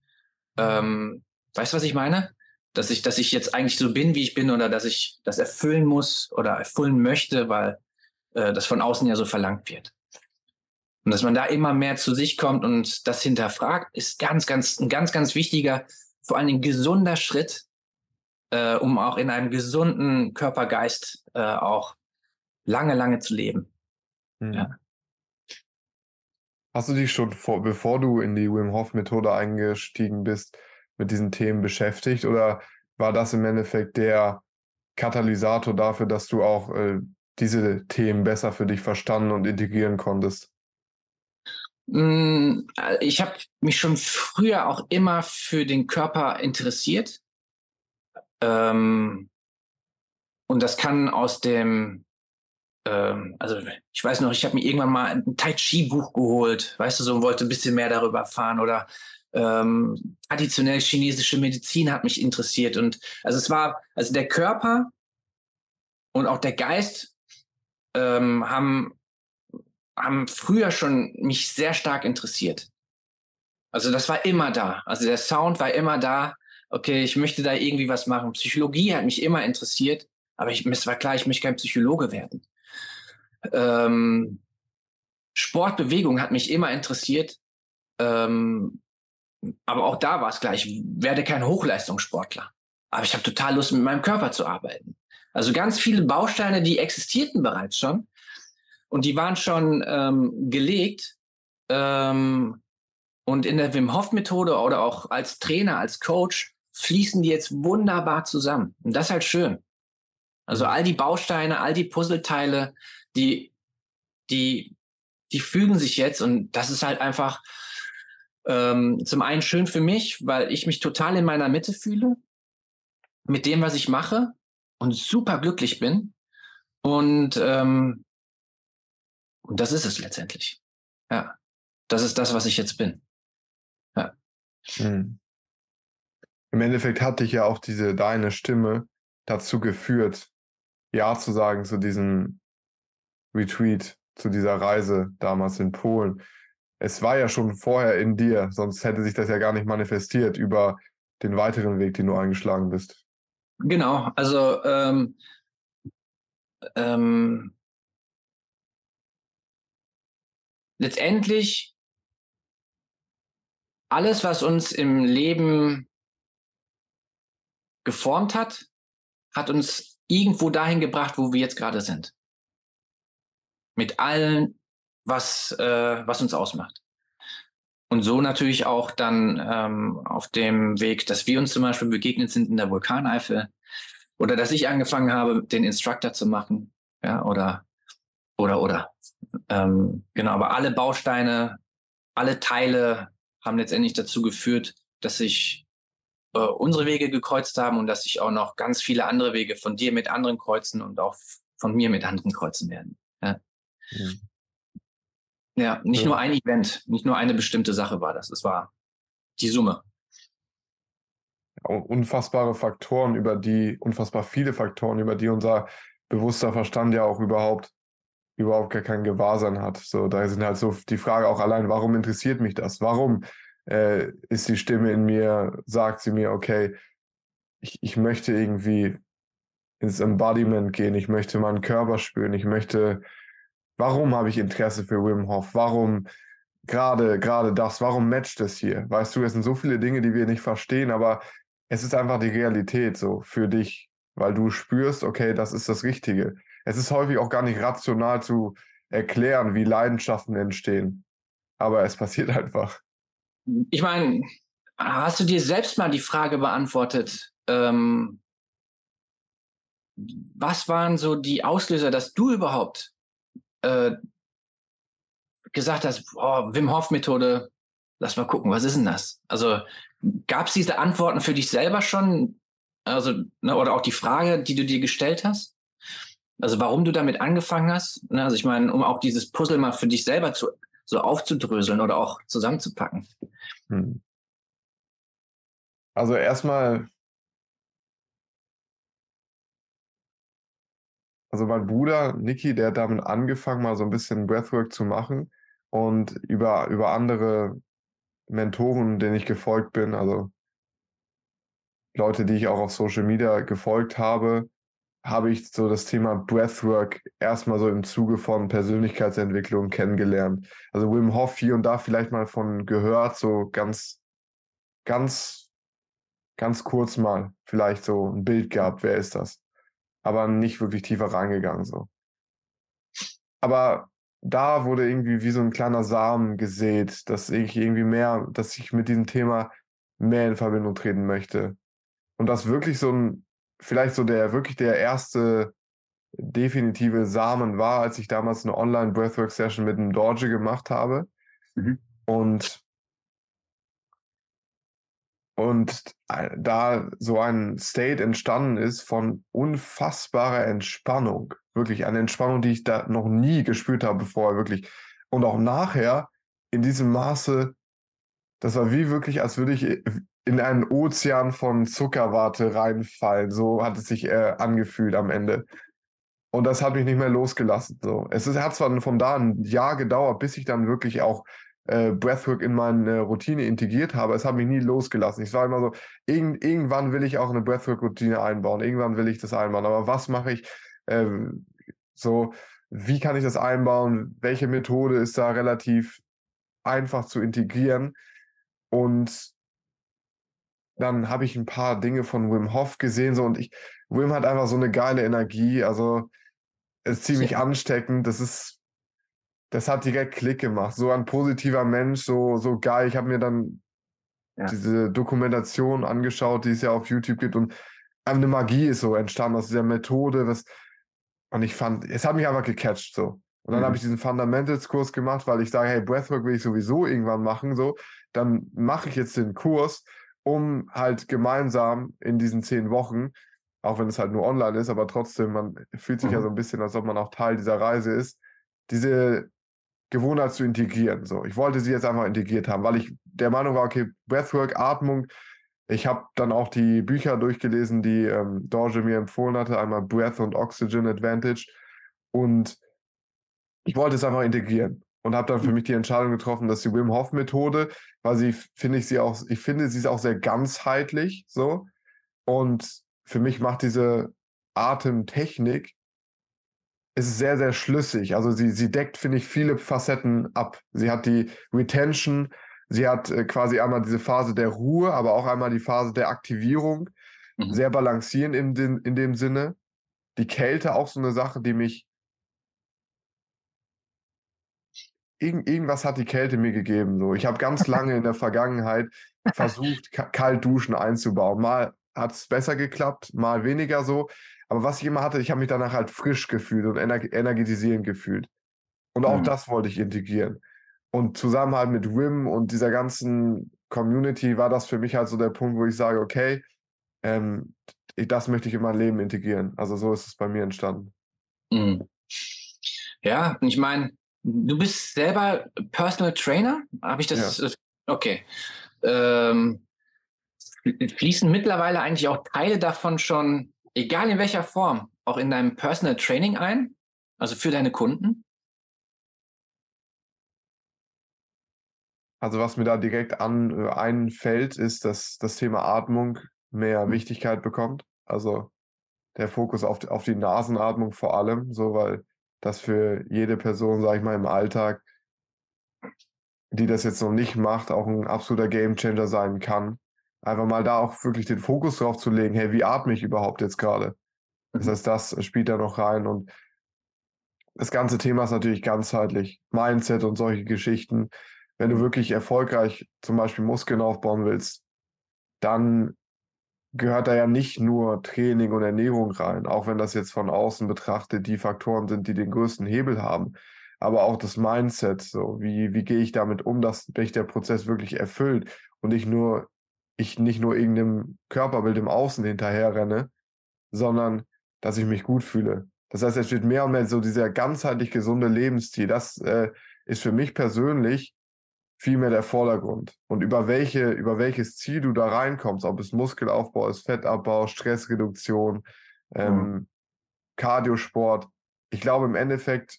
Ähm, weißt du, was ich meine? Dass ich, dass ich jetzt eigentlich so bin, wie ich bin, oder dass ich das erfüllen muss oder erfüllen möchte, weil äh, das von außen ja so verlangt wird. Und dass man da immer mehr zu sich kommt und das hinterfragt, ist ganz, ganz, ein ganz, ganz wichtiger, vor allen Dingen gesunder Schritt, äh, um auch in einem gesunden Körpergeist äh, auch lange, lange zu leben. Mhm. Ja. Hast du dich schon vor, bevor du in die Wim Hof Methode eingestiegen bist, mit diesen Themen beschäftigt oder war das im Endeffekt der Katalysator dafür, dass du auch äh, diese Themen besser für dich verstanden und integrieren konntest? Hm, äh, ich habe mich schon früher auch immer für den Körper interessiert. Ähm, und das kann aus dem, ähm, also ich weiß noch, ich habe mir irgendwann mal ein Tai Chi Buch geholt, weißt du, so und wollte ein bisschen mehr darüber erfahren oder ähm, traditionell chinesische Medizin hat mich interessiert und also es war, also der Körper und auch der Geist ähm, haben, haben früher schon mich sehr stark interessiert. Also das war immer da. Also der Sound war immer da okay, ich möchte da irgendwie was machen. Psychologie hat mich immer interessiert, aber ich, es war klar, ich möchte kein Psychologe werden. Ähm, Sportbewegung hat mich immer interessiert, ähm, aber auch da war es gleich, ich werde kein Hochleistungssportler. Aber ich habe total Lust, mit meinem Körper zu arbeiten. Also ganz viele Bausteine, die existierten bereits schon und die waren schon ähm, gelegt. Ähm, und in der Wim Hof Methode oder auch als Trainer, als Coach fließen die jetzt wunderbar zusammen. Und das ist halt schön. Also all die Bausteine, all die Puzzleteile, die, die, die fügen sich jetzt und das ist halt einfach ähm, zum einen schön für mich, weil ich mich total in meiner Mitte fühle mit dem, was ich mache und super glücklich bin. Und, ähm, und das ist es letztendlich. Ja, das ist das, was ich jetzt bin. Ja. Hm im Endeffekt hat dich ja auch diese deine Stimme dazu geführt, Ja zu sagen zu diesem Retreat, zu dieser Reise damals in Polen. Es war ja schon vorher in dir, sonst hätte sich das ja gar nicht manifestiert über den weiteren Weg, den du eingeschlagen bist? Genau, also ähm, ähm, letztendlich alles, was uns im Leben geformt hat, hat uns irgendwo dahin gebracht, wo wir jetzt gerade sind. Mit allen, was, äh, was uns ausmacht. Und so natürlich auch dann ähm, auf dem Weg, dass wir uns zum Beispiel begegnet sind in der Vulkaneifel oder dass ich angefangen habe, den Instructor zu machen, ja, oder, oder, oder. Ähm, genau, aber alle Bausteine, alle Teile haben letztendlich dazu geführt, dass sich äh, unsere Wege gekreuzt haben und dass sich auch noch ganz viele andere Wege von dir mit anderen kreuzen und auch von mir mit anderen kreuzen werden. Ja, mhm. Ja nicht ja. nur ein Event, nicht nur eine bestimmte Sache war das, es war die Summe. Unfassbare Faktoren, über die, unfassbar viele Faktoren, über die unser bewusster Verstand ja auch überhaupt überhaupt gar kein Gewahrsein hat. So, da sind halt so die Frage auch allein, warum interessiert mich das? Warum äh, ist die Stimme in mir, sagt sie mir, okay, ich, ich möchte irgendwie ins Embodiment gehen, ich möchte meinen Körper spüren, ich möchte, warum habe ich Interesse für Wim Hof? Warum gerade, gerade das? Warum matcht es hier? Weißt du, es sind so viele Dinge, die wir nicht verstehen, aber es ist einfach die Realität so für dich, weil du spürst, okay, das ist das Richtige es ist häufig auch gar nicht rational zu erklären, wie Leidenschaften entstehen. Aber es passiert einfach. Ich meine, hast du dir selbst mal die Frage beantwortet, ähm, was waren so die Auslöser, dass du überhaupt äh, gesagt hast, oh, Wim Hof Methode, lass mal gucken, was ist denn das? Also gab es diese Antworten für dich selber schon? Also, ne, oder auch die Frage, die du dir gestellt hast? Also warum du damit angefangen hast, ne? also ich meine, um auch dieses Puzzle mal für dich selber zu, so aufzudröseln oder auch zusammenzupacken. Hm. Also erstmal, also mein Bruder Niki, der hat damit angefangen, mal so ein bisschen Breathwork zu machen und über, über andere Mentoren, denen ich gefolgt bin, also Leute, die ich auch auf Social Media gefolgt habe, habe ich so das Thema Breathwork erstmal so im Zuge von Persönlichkeitsentwicklung kennengelernt. Also Wim Hof hier und da vielleicht mal von gehört, so ganz, ganz, ganz kurz mal vielleicht so ein Bild gehabt, wer ist das? Aber nicht wirklich tiefer reingegangen so. Aber da wurde irgendwie wie so ein kleiner Samen gesät, dass ich irgendwie mehr, dass ich mit diesem Thema mehr in Verbindung treten möchte. Und das wirklich so ein vielleicht so der wirklich der erste definitive Samen war, als ich damals eine Online-Breathwork-Session mit einem Dorje gemacht habe. Mhm. Und, und da so ein State entstanden ist von unfassbarer Entspannung. Wirklich eine Entspannung, die ich da noch nie gespürt habe vorher, wirklich. Und auch nachher in diesem Maße, das war wie wirklich, als würde ich in einen Ozean von Zuckerwarte reinfallen. So hat es sich äh, angefühlt am Ende. Und das hat mich nicht mehr losgelassen. So. Es ist, hat zwar von da ein Jahr gedauert, bis ich dann wirklich auch äh, Breathwork in meine Routine integriert habe. Es hat mich nie losgelassen. Ich war immer so, irgend, irgendwann will ich auch eine Breathwork-Routine einbauen. Irgendwann will ich das einbauen. Aber was mache ich? Äh, so, wie kann ich das einbauen? Welche Methode ist da relativ einfach zu integrieren? Und dann habe ich ein paar Dinge von Wim Hof gesehen so und ich Wim hat einfach so eine geile Energie, also ist ziemlich ja. ansteckend, das ist das hat direkt Klick gemacht, so ein positiver Mensch, so so geil. Ich habe mir dann ja. diese Dokumentation angeschaut, die es ja auf YouTube gibt und eine Magie ist so entstanden aus dieser Methode, das und ich fand, es hat mich einfach gecatcht so. Und dann mhm. habe ich diesen Fundamentals-Kurs gemacht, weil ich sage, hey, Breathwork will ich sowieso irgendwann machen, so. Dann mache ich jetzt den Kurs um halt gemeinsam in diesen zehn Wochen, auch wenn es halt nur online ist, aber trotzdem, man fühlt sich mhm. ja so ein bisschen, als ob man auch Teil dieser Reise ist, diese Gewohnheit zu integrieren. So, ich wollte sie jetzt einfach integriert haben, weil ich der Meinung war, okay, Breathwork, Atmung. Ich habe dann auch die Bücher durchgelesen, die ähm, Dorje mir empfohlen hatte, einmal Breath und Oxygen Advantage. Und ich wollte es einfach integrieren. und habe dann für mich die Entscheidung getroffen, dass die Wim Hof Methode, weil sie finde ich sie auch, ich finde sie ist auch sehr ganzheitlich so und für mich macht diese Atemtechnik ist sehr sehr schlüssig. Also sie sie deckt finde ich viele Facetten ab. Sie hat die Retention, sie hat äh, quasi einmal diese Phase der Ruhe, aber auch einmal die Phase der Aktivierung, mhm. sehr balancierend in, den, in dem Sinne. Die Kälte auch so eine Sache, die mich irgend, irgendwas hat die Kälte mir gegeben. So. Ich habe ganz lange in der Vergangenheit versucht, kalt duschen einzubauen. Mal hat es besser geklappt, mal weniger so. Aber was ich immer hatte, ich habe mich danach halt frisch gefühlt und ener energetisierend gefühlt. Und auch mhm. das wollte ich integrieren. Und zusammen halt mit Wim und dieser ganzen Community war das für mich halt so der Punkt, wo ich sage, okay, ähm, das möchte ich in mein Leben integrieren. Also so ist es bei mir entstanden. Mhm. Ja, und ich meine, Du bist selber Personal Trainer? Habe ich das? Ja. Okay. Ähm, fließen mittlerweile eigentlich auch Teile davon schon, egal in welcher Form, auch in deinem Personal Training ein? Also für deine Kunden? Also was mir da direkt an äh, einfällt, ist, dass das Thema Atmung mehr mhm. Wichtigkeit bekommt. Also der Fokus auf, auf die Nasenatmung vor allem, so weil das für jede Person, sage ich mal, im Alltag, die das jetzt noch nicht macht, auch ein absoluter Gamechanger sein kann. Einfach mal da auch wirklich den Fokus drauf zu legen, hey, wie atme ich überhaupt jetzt gerade? Das mhm. heißt, das spielt da noch rein und das ganze Thema ist natürlich ganzheitlich. Mindset und solche Geschichten. Wenn du mhm. wirklich erfolgreich zum Beispiel Muskeln aufbauen willst, dann gehört da ja nicht nur Training und Ernährung rein, auch wenn das jetzt von außen betrachtet die Faktoren sind, die den größten Hebel haben. Aber auch das Mindset, so wie, wie gehe ich damit um, dass mich der Prozess wirklich erfüllt und ich nur, ich nicht nur irgendeinem Körperbild im Außen hinterher renne, sondern dass ich mich gut fühle. Das heißt, es wird mehr und mehr so dieser ganzheitlich gesunde Lebensstil. Das äh, ist für mich persönlich vielmehr der Vordergrund. Und über welche, über welches Ziel du da reinkommst, ob es Muskelaufbau ist, Fettabbau, Stressreduktion, ähm, mhm. Cardiosport. Ich glaube, im Endeffekt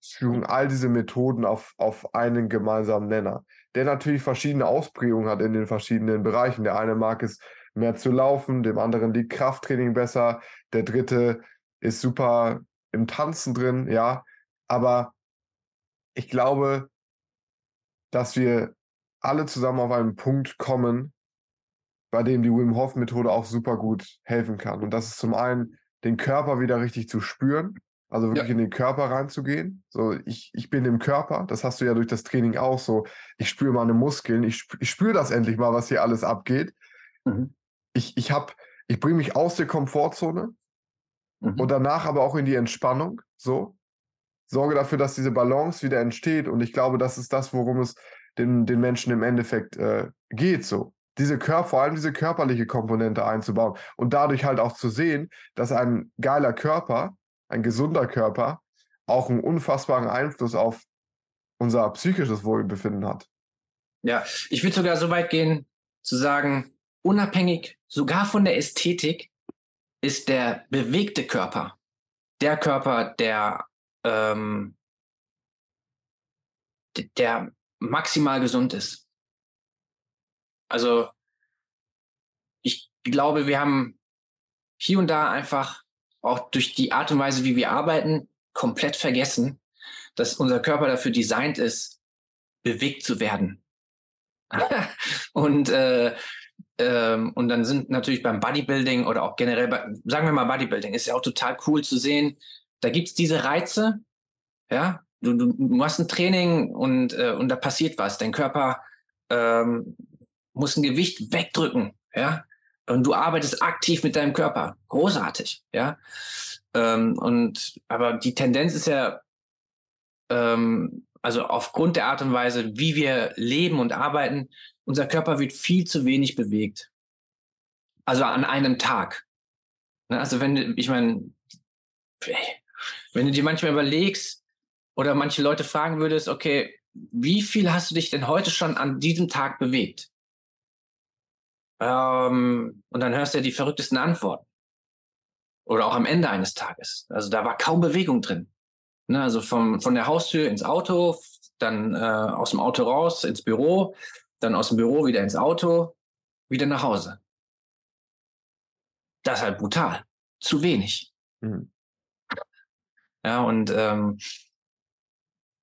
führen all diese Methoden auf, auf einen gemeinsamen Nenner, der natürlich verschiedene Ausprägungen hat in den verschiedenen Bereichen. Der eine mag es mehr zu laufen, dem anderen liegt Krafttraining besser, der dritte ist super im Tanzen drin, ja. Aber ich glaube, dass wir alle zusammen auf einen Punkt kommen, bei dem die Wim Hof Methode auch super gut helfen kann. Und das ist zum einen, den Körper wieder richtig zu spüren, also wirklich ja. in den Körper reinzugehen. So, ich, ich bin im Körper, das hast du ja durch das Training auch so. Ich spüre meine Muskeln, ich, ich spüre das endlich mal, was hier alles abgeht. Mhm. Ich, ich, ich bringe mich aus der Komfortzone mhm. und danach aber auch in die Entspannung. So, sorge dafür, dass diese Balance wieder entsteht. Und ich glaube, das ist das, worum es den, den Menschen im Endeffekt äh, geht. So. Diese Körper, vor allem diese körperliche Komponente einzubauen und dadurch halt auch zu sehen, dass ein geiler Körper, ein gesunder Körper, auch einen unfassbaren Einfluss auf unser psychisches Wohlbefinden hat. Ja, ich würde sogar so weit gehen, zu sagen, unabhängig sogar von der Ästhetik ist der bewegte Körper der Körper, der ähm, der maximal gesund ist. Also ich glaube, wir haben hier und da einfach auch durch die Art und Weise, wie wir arbeiten, komplett vergessen, dass unser Körper dafür designt ist, bewegt zu werden. und äh, ähm, und dann sind natürlich beim Bodybuilding oder auch generell, bei, sagen wir mal Bodybuilding, ist ja auch total cool zu sehen, da gibt es diese Reize, ja, du, du, du ein Training und, äh, und da passiert was. Dein Körper ähm, muss ein Gewicht wegdrücken, ja, und du arbeitest aktiv mit deinem Körper. Großartig, ja. Ähm, und aber die Tendenz ist ja, ähm, also aufgrund der Art und Weise, wie wir leben und arbeiten, unser Körper wird viel zu wenig bewegt. Also an einem Tag. Ne, also wenn, ich meine, wenn du dir manchmal überlegst oder manche Leute fragen würdest, okay, wie viel hast du dich denn heute schon an diesem Tag bewegt? Ähm, und dann hörst du ja die verrücktesten Antworten. Oder auch am Ende eines Tages. Also da war kaum Bewegung drin. Ne, also vom, von der Haustür ins Auto, dann äh, aus dem Auto raus ins Büro, dann aus dem Büro wieder ins Auto, wieder nach Hause. Das ist halt brutal. Zu wenig. Mhm. Ja, und ähm,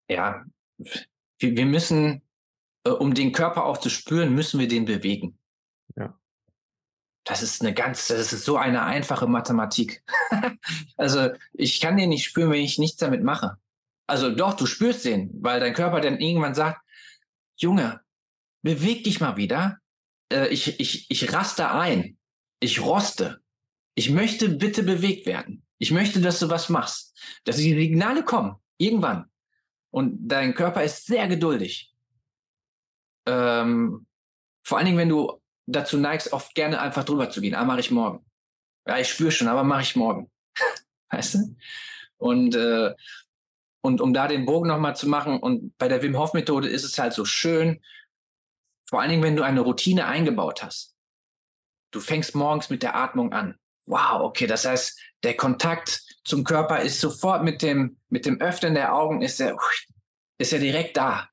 ja, wir, wir müssen, äh, um den Körper auch zu spüren, müssen wir den bewegen. Das ist eine ganz, das ist so eine einfache Mathematik. also ich kann den nicht spüren, wenn ich nichts damit mache. Also doch, du spürst den, weil dein Körper dann irgendwann sagt, Junge, beweg dich mal wieder. Äh, ich, ich, ich raste ein. Ich roste. Ich möchte bitte bewegt werden. Ich möchte, dass du was machst. Dass die Signale kommen. Irgendwann. Und dein Körper ist sehr geduldig. Ähm, vor allen Dingen, wenn du dazu neigst, oft gerne einfach drüber zu gehen. Ah, mache ich morgen. Ja, ich spüre schon, aber mache ich morgen. weißt du? Und, äh, und um da den Bogen nochmal zu machen, und bei der Wim Hof Methode ist es halt so schön, vor allen Dingen, wenn du eine Routine eingebaut hast. Du fängst morgens mit der Atmung an. Wow, okay, das heißt, der Kontakt zum Körper ist sofort mit dem, mit dem Öffnen der Augen, ist er, ist er direkt da.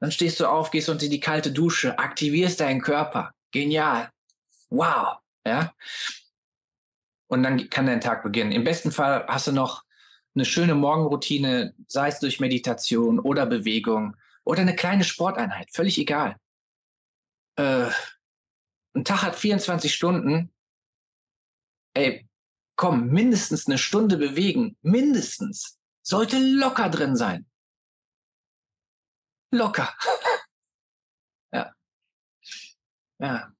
Dann stehst du auf, gehst unter die kalte Dusche, aktivierst deinen Körper. Genial. Wow. Ja. Und dann kann dein Tag beginnen. Im besten Fall hast du noch eine schöne Morgenroutine, sei es durch Meditation oder Bewegung oder eine kleine Sporteinheit, völlig egal. Äh, ein Tag hat 24 Stunden. Ey, komm, mindestens eine Stunde bewegen, mindestens. Sollte locker drin sein. Locker. ja.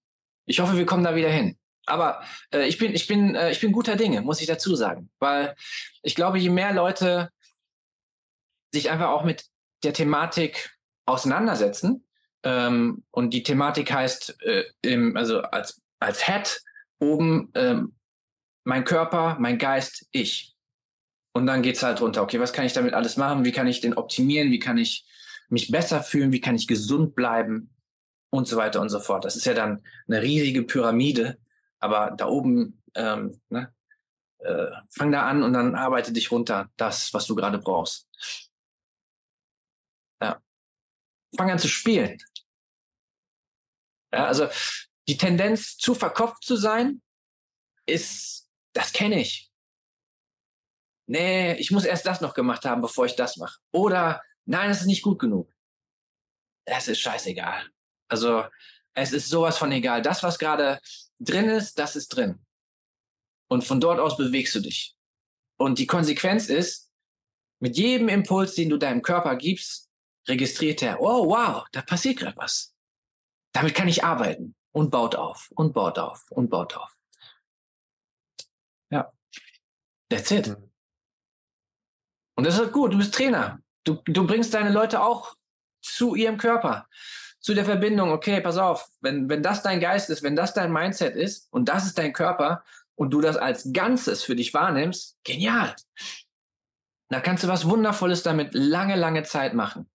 Ich hoffe, wir kommen da wieder hin. Aber äh, ich bin, ich bin, äh, ich bin guter Dinge, muss ich dazu sagen, weil ich glaube, je mehr Leute sich einfach auch mit der Thematik auseinandersetzen ähm, und die Thematik heißt, äh, im, also als als Head oben ähm, mein Körper, mein Geist, ich. Und dann geht's halt runter. Okay, was kann ich damit alles machen? Wie kann ich den optimieren? Wie kann ich mich besser fühlen? Wie kann ich gesund bleiben? Und so weiter und so fort. Das ist ja dann eine riesige Pyramide. Aber da oben, ähm, ne, äh, fang da an und dann arbeite dich runter. Das, was du gerade brauchst. Ja. Fang an zu spielen. Ja, also die Tendenz, zu verkopft zu sein, ist das kenne ich. Nee, ich muss erst das noch gemacht haben, bevor ich das mache. Oder nein, das ist nicht gut genug. Das ist scheißegal. Also es ist sowas von egal. Das, was gerade drin ist, das ist drin. Und von dort aus bewegst du dich. Und die Konsequenz ist, mit jedem Impuls, den du deinem Körper gibst, registriert er, oh wow, da passiert gerade was. Damit kann ich arbeiten und baut auf und baut auf und baut auf. Ja. That's it. Mhm. Und das ist gut, du bist Trainer. Du, du bringst deine Leute auch zu ihrem Körper, zu der Verbindung. Okay, pass auf, wenn, wenn das dein Geist ist, wenn das dein Mindset ist und das ist dein Körper und du das als Ganzes für dich wahrnimmst, genial. Da kannst du was Wundervolles damit lange, lange Zeit machen.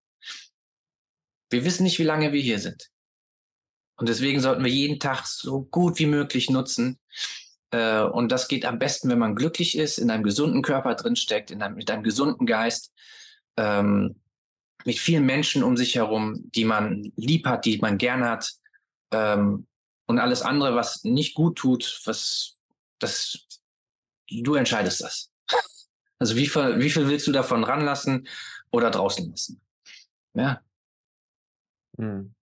Wir wissen nicht, wie lange wir hier sind. Und deswegen sollten wir jeden Tag so gut wie möglich nutzen, äh, und das geht am besten, wenn man glücklich ist, in einem gesunden Körper drinsteckt, in einem, mit einem gesunden Geist, ähm, mit vielen Menschen um sich herum, die man lieb hat, die man gern hat. Ähm, und alles andere, was nicht gut tut, was das, du entscheidest das. Also wie viel, wie viel willst du davon ranlassen oder draußen lassen? Ja. Hm.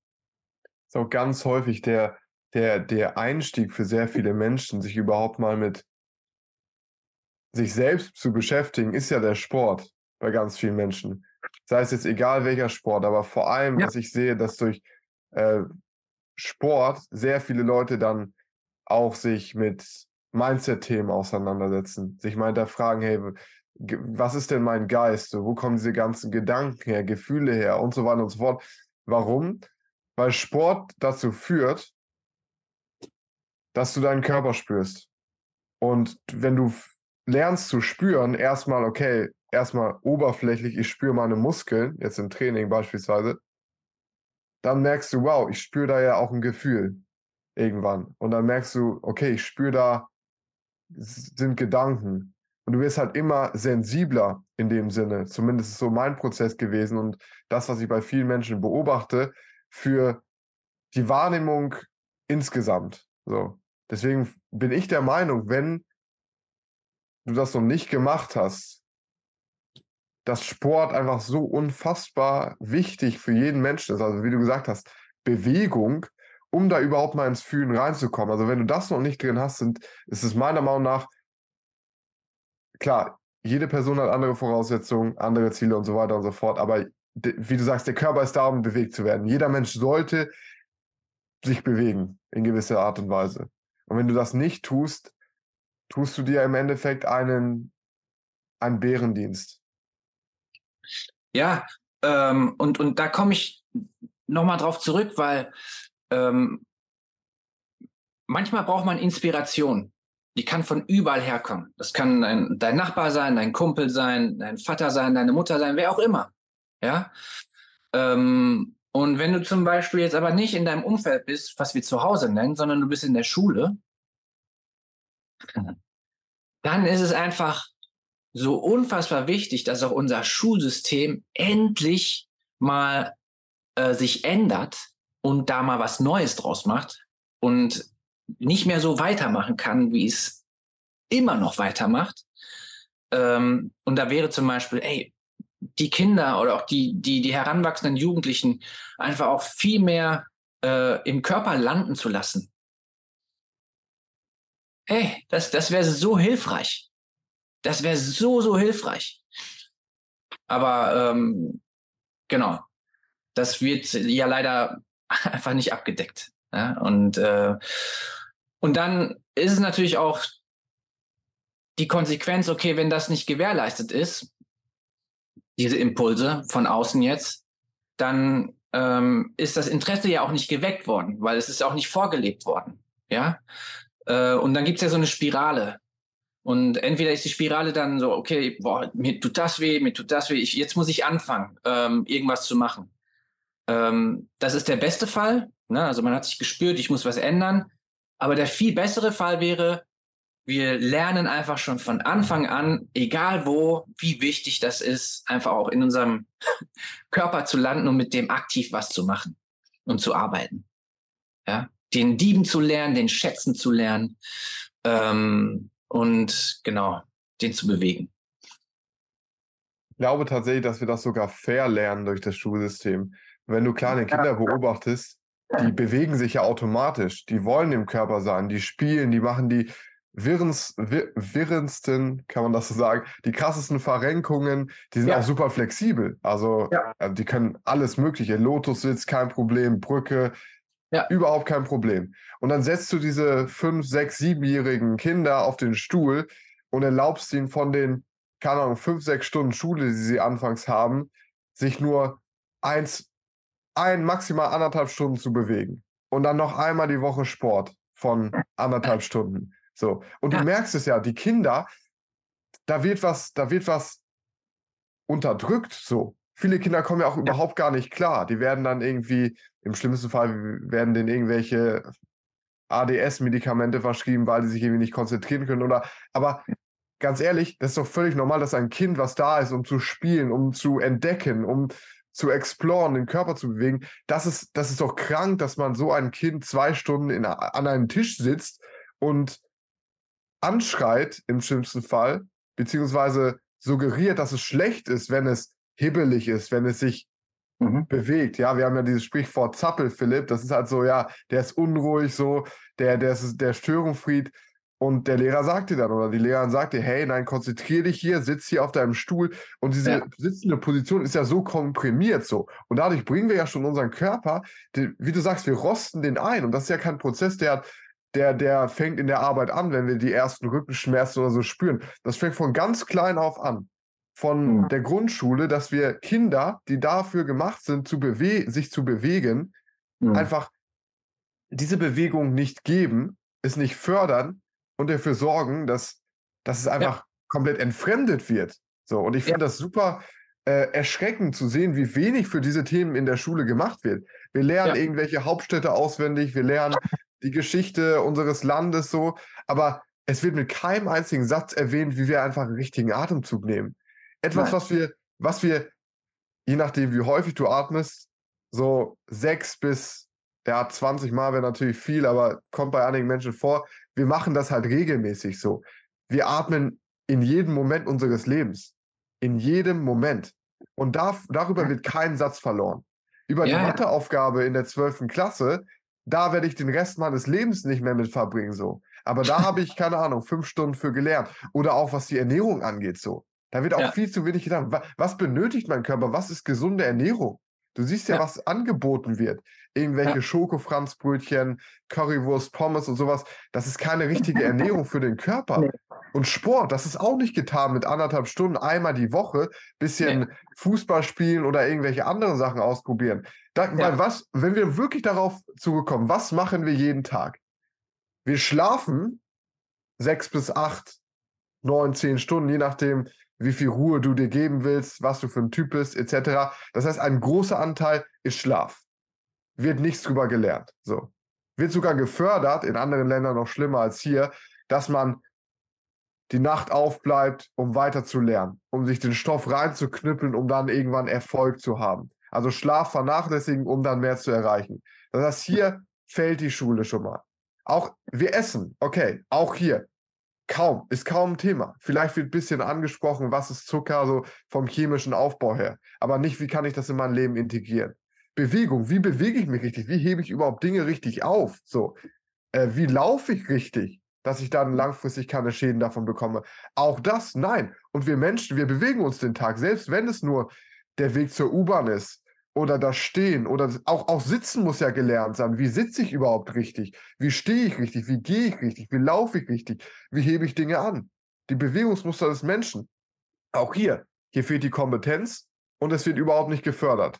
Ist auch ganz häufig der, der, der Einstieg für sehr viele Menschen, sich überhaupt mal mit sich selbst zu beschäftigen, ist ja der Sport bei ganz vielen Menschen. Sei es jetzt egal welcher Sport, aber vor allem, ja. was ich sehe, dass durch äh, Sport sehr viele Leute dann auch sich mit Mindset-Themen auseinandersetzen, sich mal hinterfragen, hey, was ist denn mein Geist? Wo kommen diese ganzen Gedanken her, Gefühle her und so weiter und so fort. Warum? Weil Sport dazu führt, dass du deinen Körper spürst. Und wenn du lernst zu spüren, erstmal, okay, erstmal oberflächlich, ich spüre meine Muskeln, jetzt im Training beispielsweise, dann merkst du, wow, ich spüre da ja auch ein Gefühl irgendwann. Und dann merkst du, okay, ich spüre da sind Gedanken. Und du wirst halt immer sensibler in dem Sinne. Zumindest ist so mein Prozess gewesen und das, was ich bei vielen Menschen beobachte, für die Wahrnehmung insgesamt. So. Deswegen bin ich der Meinung, wenn du das noch nicht gemacht hast, dass Sport einfach so unfassbar wichtig für jeden Menschen ist. Also wie du gesagt hast, Bewegung, um da überhaupt mal ins Fühlen reinzukommen. Also wenn du das noch nicht drin hast, sind, ist es meiner Meinung nach, klar, jede Person hat andere Voraussetzungen, andere Ziele und so weiter und so fort. Aber wie du sagst, der Körper ist da, um bewegt zu werden. Jeder Mensch sollte sich bewegen in gewisser Art und Weise. Und wenn du das nicht tust, tust du dir im Endeffekt einen, einen Bärendienst. Ja, ähm, und, und da komme ich nochmal drauf zurück, weil ähm, manchmal braucht man Inspiration. Die kann von überall herkommen. Das kann dein, dein Nachbar sein, dein Kumpel sein, dein Vater sein, deine Mutter sein, wer auch immer. Ja. Ähm, und wenn du zum Beispiel jetzt aber nicht in deinem Umfeld bist, was wir zu Hause nennen, sondern du bist in der Schule, dann ist es einfach so unfassbar wichtig, dass auch unser Schulsystem endlich mal äh, sich ändert und da mal was Neues draus macht und nicht mehr so weitermachen kann, wie es immer noch weitermacht. Ähm, und da wäre zum Beispiel, ey, die Kinder oder auch die, die, die heranwachsenden Jugendlichen einfach auch viel mehr äh, im Körper landen zu lassen. Ey, das, das wäre so hilfreich. Das wäre so, so hilfreich. Aber ähm, genau, das wird ja leider einfach nicht abgedeckt. Ja? Und, äh, und dann ist es natürlich auch die Konsequenz, okay, wenn das nicht gewährleistet ist, diese Impulse von außen jetzt, dann ähm, ist das Interesse ja auch nicht geweckt worden, weil es ist auch nicht vorgelebt worden. Ja. Äh, und dann gibt es ja so eine Spirale. Und entweder ist die Spirale dann so, okay, boah, mir tut das weh, mir tut das weh, ich, jetzt muss ich anfangen, ähm, irgendwas zu machen. Ähm, das ist der beste Fall. Ne? Also man hat sich gespürt, ich muss was ändern. Aber der viel bessere Fall wäre, wir lernen einfach schon von Anfang an, egal wo, wie wichtig das ist, einfach auch in unserem Körper zu landen und mit dem aktiv was zu machen und zu arbeiten. Ja, den Dieben zu lernen, den Schätzen zu lernen ähm, und genau, den zu bewegen. Ich glaube tatsächlich, dass wir das sogar fair lernen durch das Schulsystem. Wenn du kleine Kinder beobachtest, die bewegen sich ja automatisch, die wollen im Körper sein, die spielen, die machen die wirrens, wir, wirrensten, kann man das so sagen, die krassesten Verrenkungen, die sind ja. auch super flexibel. Also ja. Äh, die können alles Mögliche. Lotus-Sitz, kein Problem, Brücke, ja. überhaupt kein Problem. Und dann setzt du diese fünf, sechs, siebenjährigen Kinder auf den Stuhl und erlaubst ihnen von den, keine Ahnung, fünf, sechs Stunden Schule, die sie anfangs haben, sich nur eins, ein, maximal anderthalb Stunden zu bewegen. Und dann noch einmal die Woche Sport von anderthalb Stunden. So. Und du merkst es ja, die Kinder, da wird was, da wird was unterdrückt, so. Viele Kinder kommen ja auch ja. überhaupt gar nicht klar. Die werden dann irgendwie, im schlimmsten Fall werden denen irgendwelche ADS-Medikamente verschrieben, weil sie sich irgendwie nicht konzentrieren können. Oder, aber ganz ehrlich, das ist doch völlig normal, dass ein Kind, was da ist, um zu spielen, um zu entdecken, um zu exploren, den Körper zu bewegen, das ist, das ist doch krank, dass man so ein Kind zwei Stunden in, an einem Tisch sitzt und anschreit im schlimmsten Fall, beziehungsweise suggeriert, dass es schlecht ist, wenn es hibbelig ist, wenn es sich mhm. bewegt. Ja, wir haben ja dieses Sprichwort Zappel, Philipp. Das ist halt so, ja, der ist unruhig, so, der, der ist der Störungsfried. Und der Lehrer sagt dir dann, oder die Lehrerin sagt dir, hey, nein, konzentrier dich hier, sitz hier auf deinem Stuhl. Und diese ja. sitzende Position ist ja so komprimiert so. Und dadurch bringen wir ja schon unseren Körper, den, wie du sagst, wir rosten den ein. Und das ist ja kein Prozess, der hat der, der fängt in der Arbeit an, wenn wir die ersten Rückenschmerzen oder so spüren. Das fängt von ganz klein auf an. Von mhm. der Grundschule, dass wir Kinder, die dafür gemacht sind, zu bewe sich zu bewegen, mhm. einfach diese Bewegung nicht geben, es nicht fördern und dafür sorgen, dass, dass es einfach ja. komplett entfremdet wird. So, und ich finde ja. das super äh, erschreckend zu sehen, wie wenig für diese Themen in der Schule gemacht wird. Wir lernen ja. irgendwelche Hauptstädte auswendig, wir lernen die Geschichte unseres Landes so, aber es wird mit keinem einzigen Satz erwähnt, wie wir einfach einen richtigen Atemzug nehmen. Etwas, Nein. was wir, was wir, je nachdem, wie häufig du atmest, so sechs bis ja, 20 Mal wäre natürlich viel, aber kommt bei einigen Menschen vor. Wir machen das halt regelmäßig so. Wir atmen in jedem Moment unseres Lebens. In jedem Moment. Und da, darüber wird kein Satz verloren. Über ja. die Matheaufgabe in der 12. Klasse, da werde ich den Rest meines Lebens nicht mehr mit verbringen, so. Aber da habe ich, keine Ahnung, fünf Stunden für gelernt. Oder auch was die Ernährung angeht, so. Da wird auch ja. viel zu wenig gedacht. Was benötigt mein Körper? Was ist gesunde Ernährung? Du siehst ja, ja. was angeboten wird. Irgendwelche ja. Schokofranzbrötchen, Currywurst, Pommes und sowas. Das ist keine richtige Ernährung für den Körper. Nee. Und Sport, das ist auch nicht getan mit anderthalb Stunden einmal die Woche, bisschen nee. Fußball spielen oder irgendwelche anderen Sachen ausprobieren. Da. Weil was, wenn wir wirklich darauf zugekommen, was machen wir jeden Tag? Wir schlafen sechs bis acht, neun, zehn Stunden, je nachdem, wie viel Ruhe du dir geben willst, was du für ein Typ bist, etc. Das heißt, ein großer Anteil ist Schlaf. Wird nichts drüber gelernt. So. Wird sogar gefördert, in anderen Ländern noch schlimmer als hier, dass man die Nacht aufbleibt, um weiter zu lernen, um sich den Stoff reinzuknüppeln, um dann irgendwann Erfolg zu haben. Also Schlaf vernachlässigen, um dann mehr zu erreichen. Das heißt, hier fällt die Schule schon mal. Auch wir essen, okay, auch hier. Kaum, ist kaum ein Thema. Vielleicht wird ein bisschen angesprochen, was ist Zucker, so vom chemischen Aufbau her. Aber nicht, wie kann ich das in mein Leben integrieren. Bewegung, wie bewege ich mich richtig? Wie hebe ich überhaupt Dinge richtig auf? So, äh, wie laufe ich richtig, dass ich dann langfristig keine Schäden davon bekomme? Auch das, nein. Und wir Menschen, wir bewegen uns den Tag, selbst wenn es nur der Weg zur U-Bahn ist, oder das Stehen oder auch, auch Sitzen muss ja gelernt sein. Wie sitze ich überhaupt richtig? Wie stehe ich richtig? Wie gehe ich richtig? Wie laufe ich richtig? Wie hebe ich Dinge an? Die Bewegungsmuster des Menschen. Auch hier, hier fehlt die Kompetenz und es wird überhaupt nicht gefördert.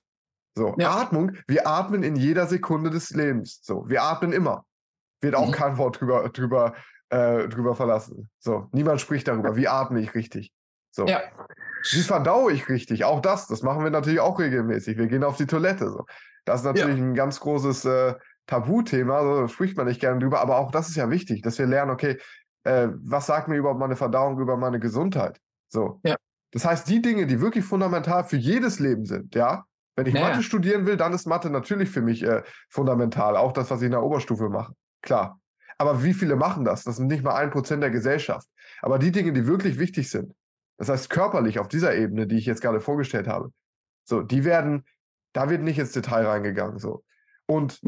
So, ja. Atmung, wir atmen in jeder Sekunde des Lebens. So, wir atmen immer. Wird auch mhm. kein Wort drüber, drüber, äh, drüber verlassen. So, niemand spricht darüber. Wie atme ich richtig? So. Ja. Wie verdaue ich richtig? Auch das, das machen wir natürlich auch regelmäßig. Wir gehen auf die Toilette. So. Das ist natürlich ja. ein ganz großes äh, Tabuthema, so, spricht man nicht gerne drüber, aber auch das ist ja wichtig, dass wir lernen, okay, äh, was sagt mir überhaupt meine Verdauung über meine Gesundheit? So. Ja. Das heißt, die Dinge, die wirklich fundamental für jedes Leben sind, ja, wenn ich naja. Mathe studieren will, dann ist Mathe natürlich für mich äh, fundamental. Auch das, was ich in der Oberstufe mache. Klar. Aber wie viele machen das? Das sind nicht mal ein Prozent der Gesellschaft. Aber die Dinge, die wirklich wichtig sind, das heißt, körperlich auf dieser Ebene, die ich jetzt gerade vorgestellt habe, so, die werden, da wird nicht ins Detail reingegangen, so. Und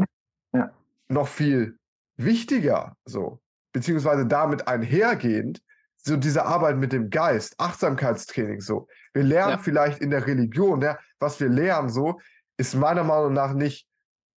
ja. noch viel wichtiger, so, beziehungsweise damit einhergehend, so diese Arbeit mit dem Geist, Achtsamkeitstraining, so. Wir lernen ja. vielleicht in der Religion, ja, was wir lernen, so, ist meiner Meinung nach nicht,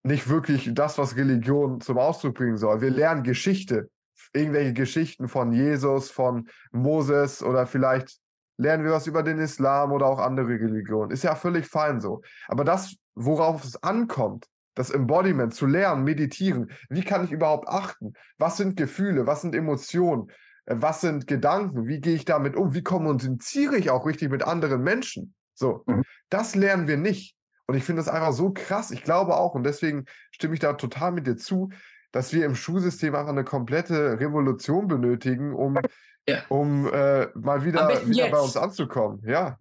nicht wirklich das, was Religion zum Ausdruck bringen soll. Wir lernen Geschichte, irgendwelche Geschichten von Jesus, von Moses oder vielleicht lernen wir was über den Islam oder auch andere Religionen. Ist ja völlig fein so. Aber das, worauf es ankommt, das Embodiment zu lernen, meditieren, wie kann ich überhaupt achten? Was sind Gefühle? Was sind Emotionen? Äh, was sind Gedanken? Wie gehe ich damit um? Wie kommuniziere ich auch richtig mit anderen Menschen? So, mhm. das lernen wir nicht. Und ich finde das einfach so krass. Ich glaube auch, und deswegen stimme ich da total mit dir zu, dass wir im Schulsystem einfach eine komplette Revolution benötigen, um ja. um äh, mal wieder, wieder bei uns anzukommen. Ja.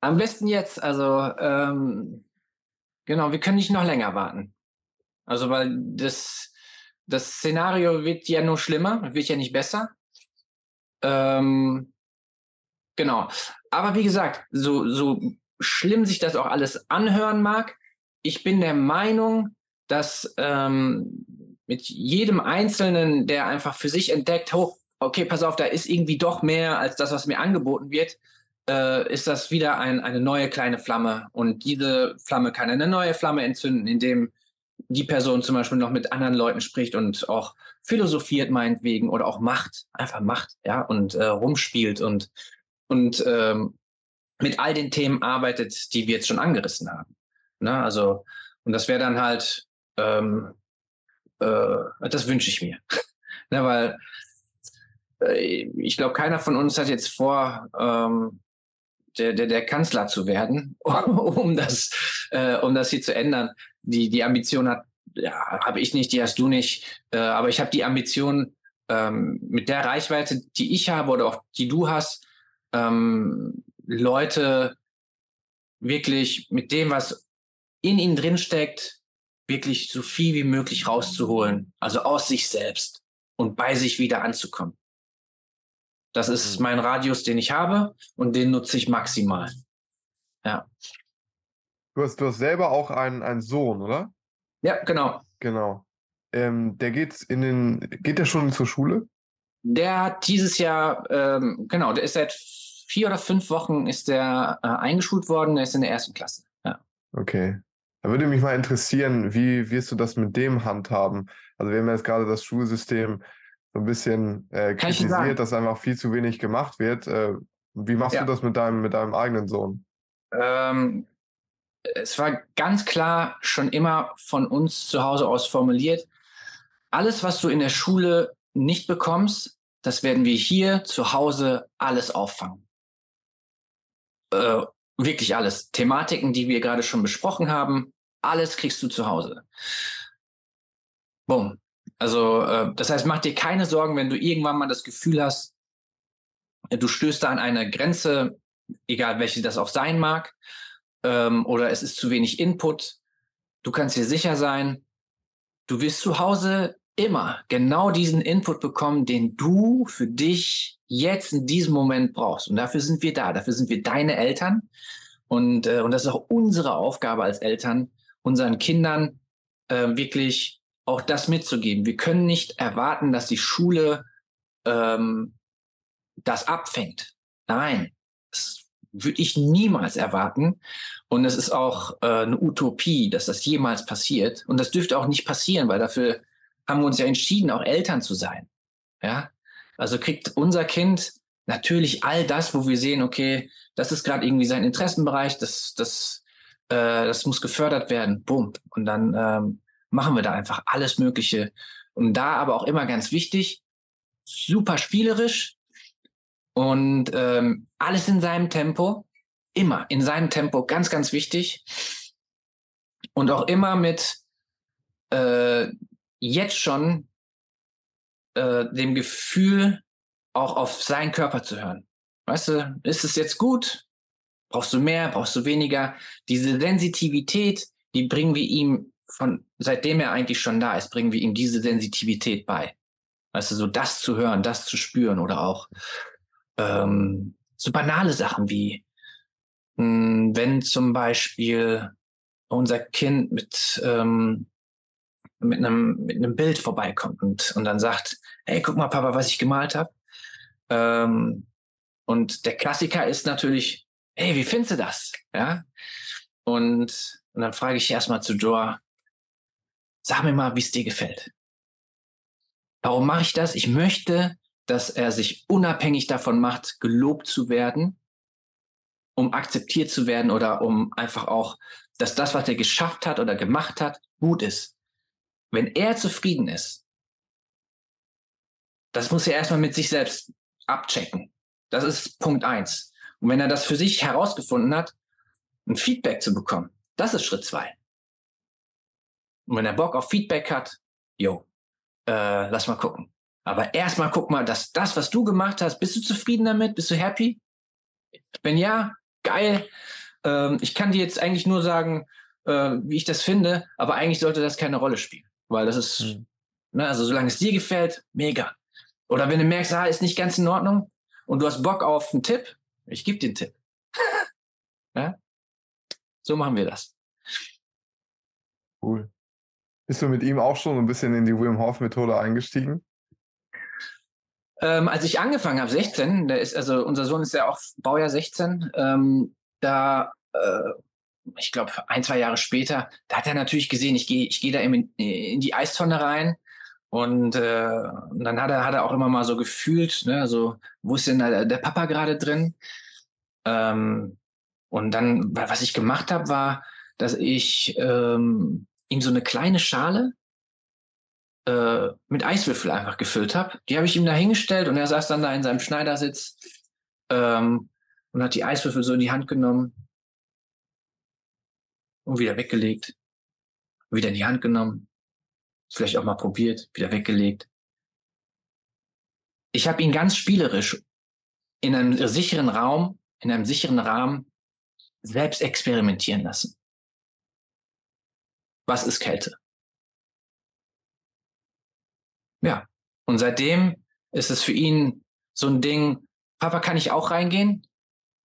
Am besten jetzt, also ähm, genau, wir können nicht noch länger warten. Also weil das, das Szenario wird ja nur schlimmer, wird ja nicht besser. Ähm, genau. Aber wie gesagt, so, so schlimm sich das auch alles anhören mag, ich bin der Meinung, dass ähm, mit jedem Einzelnen, der einfach für sich entdeckt, hoch, okay, pass auf, da ist irgendwie doch mehr als das, was mir angeboten wird, äh, ist das wieder ein, eine neue kleine Flamme. Und diese Flamme kann eine neue Flamme entzünden, indem die Person zum Beispiel noch mit anderen Leuten spricht und auch philosophiert meinetwegen oder auch macht, einfach macht, ja, und äh, rumspielt und, und ähm, mit all den Themen arbeitet, die wir jetzt schon angerissen haben. Ne? Also, und das wäre dann halt, ähm, äh, das wünsche ich mir. ne, weil ich glaube, keiner von uns hat jetzt vor, ähm, der, der, der Kanzler zu werden, um das, äh, um das hier zu ändern. Die, die Ambition hat, ja, habe ich nicht, die hast du nicht. Äh, aber ich habe die Ambition, ähm, mit der Reichweite, die ich habe oder auch die du hast, ähm, Leute wirklich mit dem, was in ihnen drin steckt, wirklich so viel wie möglich rauszuholen, also aus sich selbst und bei sich wieder anzukommen. Das ist mhm. mein Radius, den ich habe und den nutze ich maximal. Ja. Du hast, du hast selber auch einen, einen Sohn, oder? Ja, genau. Genau. Ähm, der geht in den, geht der schon zur Schule? Der hat dieses Jahr, ähm, genau, der ist seit vier oder fünf Wochen ist der äh, eingeschult worden, der ist in der ersten Klasse. Ja. Okay. Da würde mich mal interessieren, wie wirst du das mit dem handhaben? Also wir haben jetzt gerade das Schulsystem so ein bisschen äh, kritisiert, dass einfach viel zu wenig gemacht wird. Äh, wie machst ja. du das mit deinem, mit deinem eigenen Sohn? Ähm, es war ganz klar schon immer von uns zu Hause aus formuliert, alles, was du in der Schule nicht bekommst, das werden wir hier zu Hause alles auffangen. Äh, wirklich alles. Thematiken, die wir gerade schon besprochen haben, alles kriegst du zu Hause. Bumm. Also, äh, das heißt, mach dir keine Sorgen, wenn du irgendwann mal das Gefühl hast, du stößt da an eine Grenze, egal welche das auch sein mag, ähm, oder es ist zu wenig Input. Du kannst dir sicher sein, du wirst zu Hause immer genau diesen Input bekommen, den du für dich jetzt in diesem Moment brauchst. Und dafür sind wir da. Dafür sind wir deine Eltern. Und, äh, und das ist auch unsere Aufgabe als Eltern, unseren Kindern äh, wirklich auch das mitzugeben. Wir können nicht erwarten, dass die Schule ähm, das abfängt. Nein, das würde ich niemals erwarten. Und es ist auch äh, eine Utopie, dass das jemals passiert. Und das dürfte auch nicht passieren, weil dafür haben wir uns ja entschieden, auch Eltern zu sein. Ja, also kriegt unser Kind natürlich all das, wo wir sehen, okay, das ist gerade irgendwie sein Interessenbereich, das, das, äh, das muss gefördert werden, bumm. Und dann ähm, machen wir da einfach alles Mögliche. Und da aber auch immer ganz wichtig, super spielerisch und ähm, alles in seinem Tempo, immer in seinem Tempo, ganz, ganz wichtig. Und auch immer mit äh, jetzt schon äh, dem Gefühl, auch auf seinen Körper zu hören. Weißt du, ist es jetzt gut? Brauchst du mehr? Brauchst du weniger? Diese Sensitivität, die bringen wir ihm von, seitdem er eigentlich schon da ist, bringen wir ihm diese Sensitivität bei. Weißt du, so das zu hören, das zu spüren oder auch ähm, so banale Sachen wie, mh, hm, wenn zum Beispiel unser Kind mit ähm, mit einem, mit einem Bild vorbeikommt und, und dann sagt, hey, guck mal, Papa, was ich gemalt habe. Ähm, und der Klassiker ist natürlich, hey, wie findest du das? Ja. Und, und dann frage ich erstmal zu Joa, sag mir mal, wie es dir gefällt. Warum mache ich das? Ich möchte, dass er sich unabhängig davon macht, gelobt zu werden, um akzeptiert zu werden oder um einfach auch, dass das, was er geschafft hat oder gemacht hat, gut ist. Wenn er zufrieden ist, das muss er erstmal mit sich selbst abchecken. Das ist Punkt eins. Und wenn er das für sich herausgefunden hat, ein Feedback zu bekommen, das ist Schritt zwei. Und wenn er Bock auf Feedback hat, jo, äh, lass mal gucken. Aber erstmal guck mal, dass das, was du gemacht hast, bist du zufrieden damit? Bist du happy? Wenn ja, geil. Ähm, ich kann dir jetzt eigentlich nur sagen, äh, wie ich das finde, aber eigentlich sollte das keine Rolle spielen. Weil das ist, mhm. ne, also solange es dir gefällt, mega. Oder wenn du merkst, ah, ist nicht ganz in Ordnung und du hast Bock auf einen Tipp, ich gebe dir einen Tipp. ja? So machen wir das. Cool. Bist du mit ihm auch schon ein bisschen in die Wim Hof Methode eingestiegen? Ähm, als ich angefangen habe, 16, der ist, also unser Sohn ist ja auch Baujahr 16, ähm, da äh, ich glaube, ein, zwei Jahre später, da hat er natürlich gesehen, ich gehe ich geh da in, in die Eistonne rein. Und, äh, und dann hat er, hat er auch immer mal so gefühlt, ne, also, wo ist denn da der Papa gerade drin? Ähm, und dann, was ich gemacht habe, war, dass ich ähm, ihm so eine kleine Schale äh, mit Eiswürfel einfach gefüllt habe. Die habe ich ihm da hingestellt und er saß dann da in seinem Schneidersitz ähm, und hat die Eiswürfel so in die Hand genommen und wieder weggelegt, wieder in die Hand genommen, vielleicht auch mal probiert, wieder weggelegt. ich habe ihn ganz spielerisch in einem sicheren Raum, in einem sicheren Rahmen selbst experimentieren lassen. Was ist Kälte? Ja, und seitdem ist es für ihn so ein Ding, Papa, kann ich auch reingehen?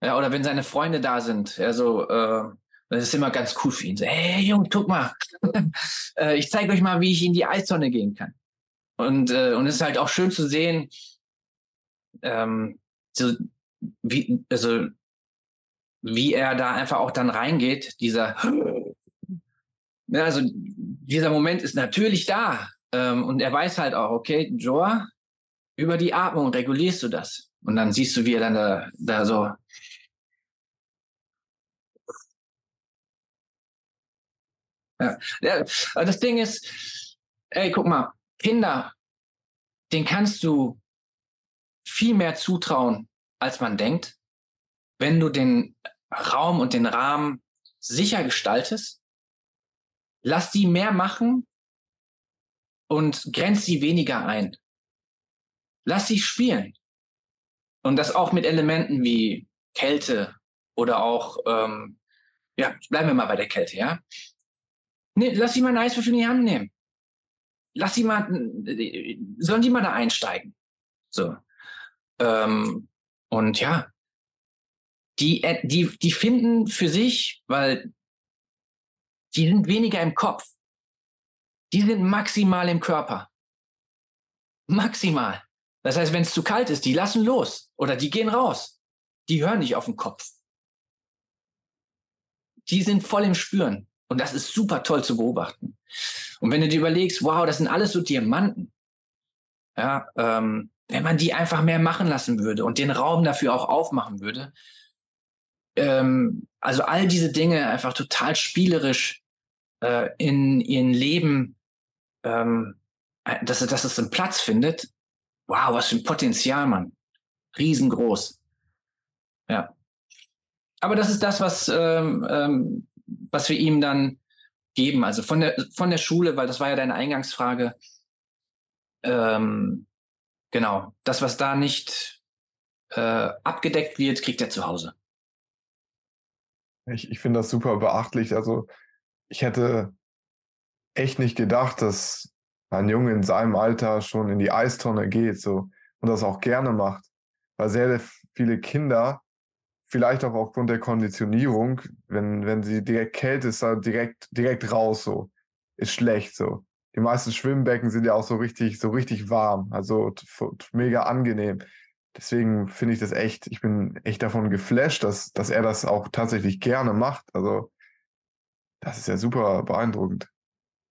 Ja, oder wenn seine Freunde da sind, ja, so, äh, das ist immer ganz cool für ihn. So, hey Junge, guck mal, äh, ich zeige euch mal, wie ich in die Eistonne gehen kann. Und, äh, und es ist halt auch schön zu sehen, ähm, so, wie, also, wie er da einfach auch dann reingeht, dieser, ja, also dieser Moment ist natürlich da. Ähm, und er weiß halt auch, okay, Joa, über die Atmung regulierst du das. Und dann siehst du, wie er dann da, da so Ja. ja. Das Ding ist, ey, guck mal, Kinder, den kannst du viel mehr zutrauen, als man denkt, wenn du den Raum und den Rahmen sicher gestaltest. Lass die mehr machen und grenz sie weniger ein. Lass sie spielen. Und das auch mit Elementen wie Kälte oder auch, ähm, ja, bleiben wir mal bei der Kälte, ja. Nee, lass sie mal einen Eiswürfel in die Hand nehmen. Lass sie mal, sollen die mal da einsteigen? So. Ähm, und ja, die, äh, die, die finden für sich, weil die sind weniger im Kopf. Die sind maximal im Körper. Maximal. Das heißt, wenn es zu kalt ist, die lassen los oder die gehen raus. Die hören nicht auf den Kopf. Die sind voll im Spüren. Und das ist super toll zu beobachten. Und wenn du dir überlegst, wow, das sind alles so Diamanten. Ja, ähm, wenn man die einfach mehr machen lassen würde und den Raum dafür auch aufmachen würde. Ähm, also all diese Dinge einfach total spielerisch äh, in ihren Leben, ähm, dass, dass es einen Platz findet. Wow, was für ein Potenzial, Mann. Riesengroß. Ja. Aber das ist das, was ähm, ähm, was wir ihm dann geben. Also von der, von der Schule, weil das war ja deine Eingangsfrage. Ähm, genau, das, was da nicht äh, abgedeckt wird, kriegt er zu Hause. Ich, ich finde das super beachtlich. Also ich hätte echt nicht gedacht, dass ein Junge in seinem Alter schon in die Eistonne geht so und das auch gerne macht. Weil sehr viele Kinder vielleicht auch aufgrund der Konditionierung, wenn, wenn sie direkt Kälte ist, da direkt, direkt raus, so. Ist schlecht, so. Die meisten Schwimmbecken sind ja auch so richtig, so richtig warm, also mega angenehm. Deswegen finde ich das echt, ich bin echt davon geflasht, dass, dass er das auch tatsächlich gerne macht. Also, das ist ja super beeindruckend.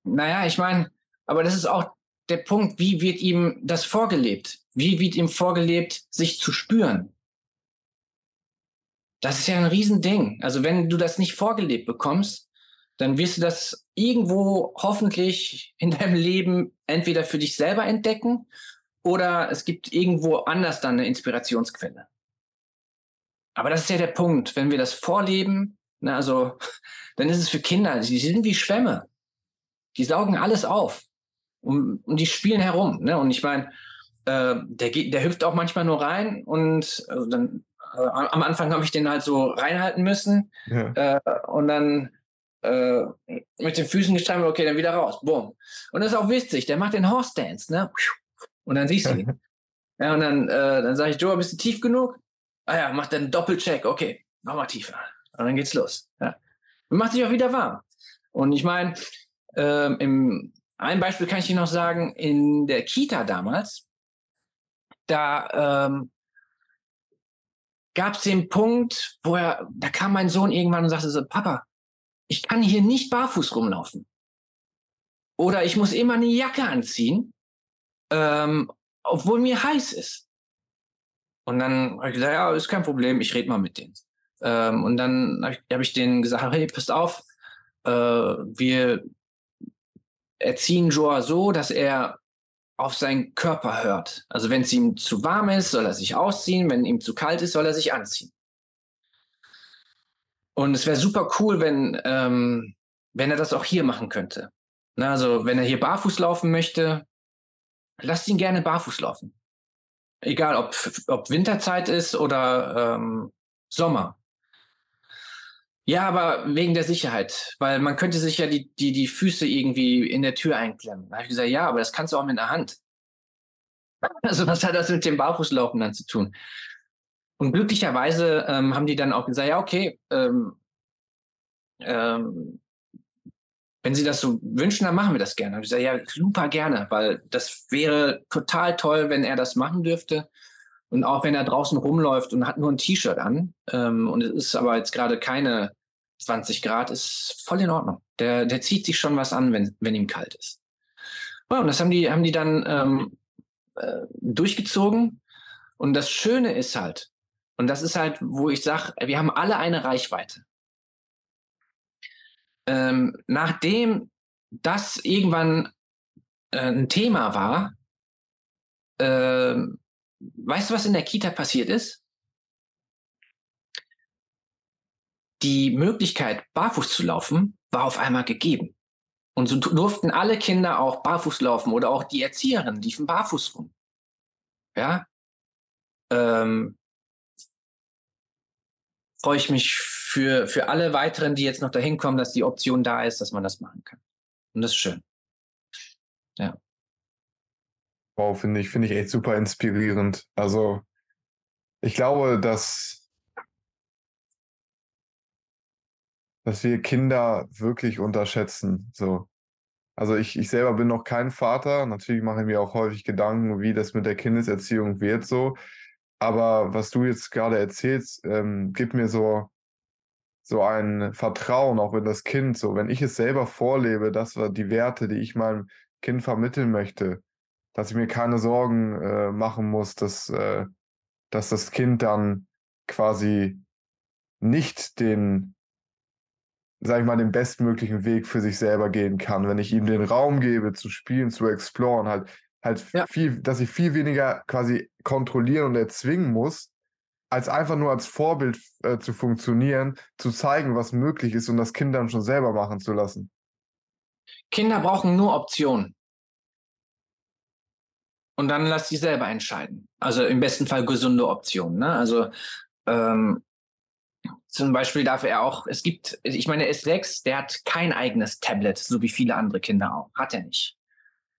Naja, ich meine, aber das ist auch der Punkt, wie wird ihm das vorgelebt? Wie wird ihm vorgelebt, sich zu spüren? Das ist ja ein Riesending. Also wenn du das nicht vorgelebt bekommst, dann wirst du das irgendwo hoffentlich in deinem Leben entweder für dich selber entdecken oder es gibt irgendwo anders dann eine Inspirationsquelle. Aber das ist ja der Punkt. Wenn wir das vorleben, na, also, dann ist es für Kinder, die sind wie Schwämme. Die saugen alles auf und, und die spielen herum. Ne? Und ich meine, äh, der, der hüpft auch manchmal nur rein und also dann äh, am Anfang habe ich den halt so reinhalten müssen ja. äh, und dann äh, mit den Füßen gestreift, okay, dann wieder raus. Boom. Und das ist auch witzig, der macht den Horse Dance, ne? Und dann siehst du ihn. ja, und dann, äh, dann sage ich, Joe, bist du tief genug? Ah ja, macht dann Doppelcheck, okay, nochmal tiefer. Und dann geht's los. Ja. Und macht sich auch wieder warm. Und ich meine, ähm, im ein Beispiel kann ich dir noch sagen, in der Kita damals, da ähm, gab es den Punkt, wo er, da kam mein Sohn irgendwann und sagte so, Papa, ich kann hier nicht barfuß rumlaufen. Oder ich muss immer eine Jacke anziehen, ähm, obwohl mir heiß ist. Und dann habe ich gesagt, ja, ist kein Problem, ich rede mal mit denen. Ähm, und dann habe ich, hab ich denen gesagt, hey, passt auf, äh, wir erziehen Joa so, dass er auf seinen Körper hört. Also wenn es ihm zu warm ist, soll er sich ausziehen, wenn ihm zu kalt ist, soll er sich anziehen. Und es wäre super cool, wenn, ähm, wenn er das auch hier machen könnte. Na, also wenn er hier barfuß laufen möchte, lasst ihn gerne barfuß laufen. Egal, ob, ob Winterzeit ist oder ähm, Sommer. Ja, aber wegen der Sicherheit, weil man könnte sich ja die, die, die Füße irgendwie in der Tür einklemmen. Da habe ich gesagt, ja, aber das kannst du auch mit der Hand. Also was hat das mit dem Barfußlaufen dann zu tun? Und glücklicherweise ähm, haben die dann auch gesagt, ja, okay, ähm, ähm, wenn Sie das so wünschen, dann machen wir das gerne. ich sage, ja, super gerne, weil das wäre total toll, wenn er das machen dürfte. Und auch wenn er draußen rumläuft und hat nur ein T-Shirt an ähm, und es ist aber jetzt gerade keine 20 Grad, ist voll in Ordnung. Der, der zieht sich schon was an, wenn, wenn ihm kalt ist. Ja, und das haben die, haben die dann ähm, äh, durchgezogen. Und das Schöne ist halt, und das ist halt, wo ich sage, wir haben alle eine Reichweite ähm, nachdem das irgendwann äh, ein Thema war, äh, weißt du, was in der Kita passiert ist? Die Möglichkeit, barfuß zu laufen, war auf einmal gegeben. Und so durften alle Kinder auch barfuß laufen oder auch die Erzieherinnen liefen barfuß rum. Ja. Ähm, freue ich mich für, für alle weiteren, die jetzt noch dahin kommen, dass die Option da ist, dass man das machen kann. Und das ist schön. Ja. Wow, finde ich, finde ich echt super inspirierend. Also, ich glaube, dass, dass wir Kinder wirklich unterschätzen. So. Also ich, ich selber bin noch kein Vater. Natürlich mache ich mir auch häufig Gedanken, wie das mit der Kindeserziehung wird so. Aber was du jetzt gerade erzählst, ähm, gibt mir so, so ein Vertrauen auch in das Kind. So, wenn ich es selber vorlebe, das war die Werte, die ich meinem Kind vermitteln möchte, dass ich mir keine Sorgen äh, machen muss, dass, äh, dass das Kind dann quasi nicht den, sag ich mal, den bestmöglichen Weg für sich selber gehen kann, wenn ich ihm den Raum gebe, zu spielen, zu exploren, halt halt ja. viel, dass ich viel weniger quasi kontrollieren und erzwingen muss, als einfach nur als Vorbild äh, zu funktionieren, zu zeigen, was möglich ist und das Kind dann schon selber machen zu lassen. Kinder brauchen nur Optionen. Und dann lass sie selber entscheiden. Also im besten Fall gesunde Optionen. Ne? Also ähm, zum Beispiel darf er auch, es gibt, ich meine, er ist sechs, der hat kein eigenes Tablet, so wie viele andere Kinder auch. Hat er nicht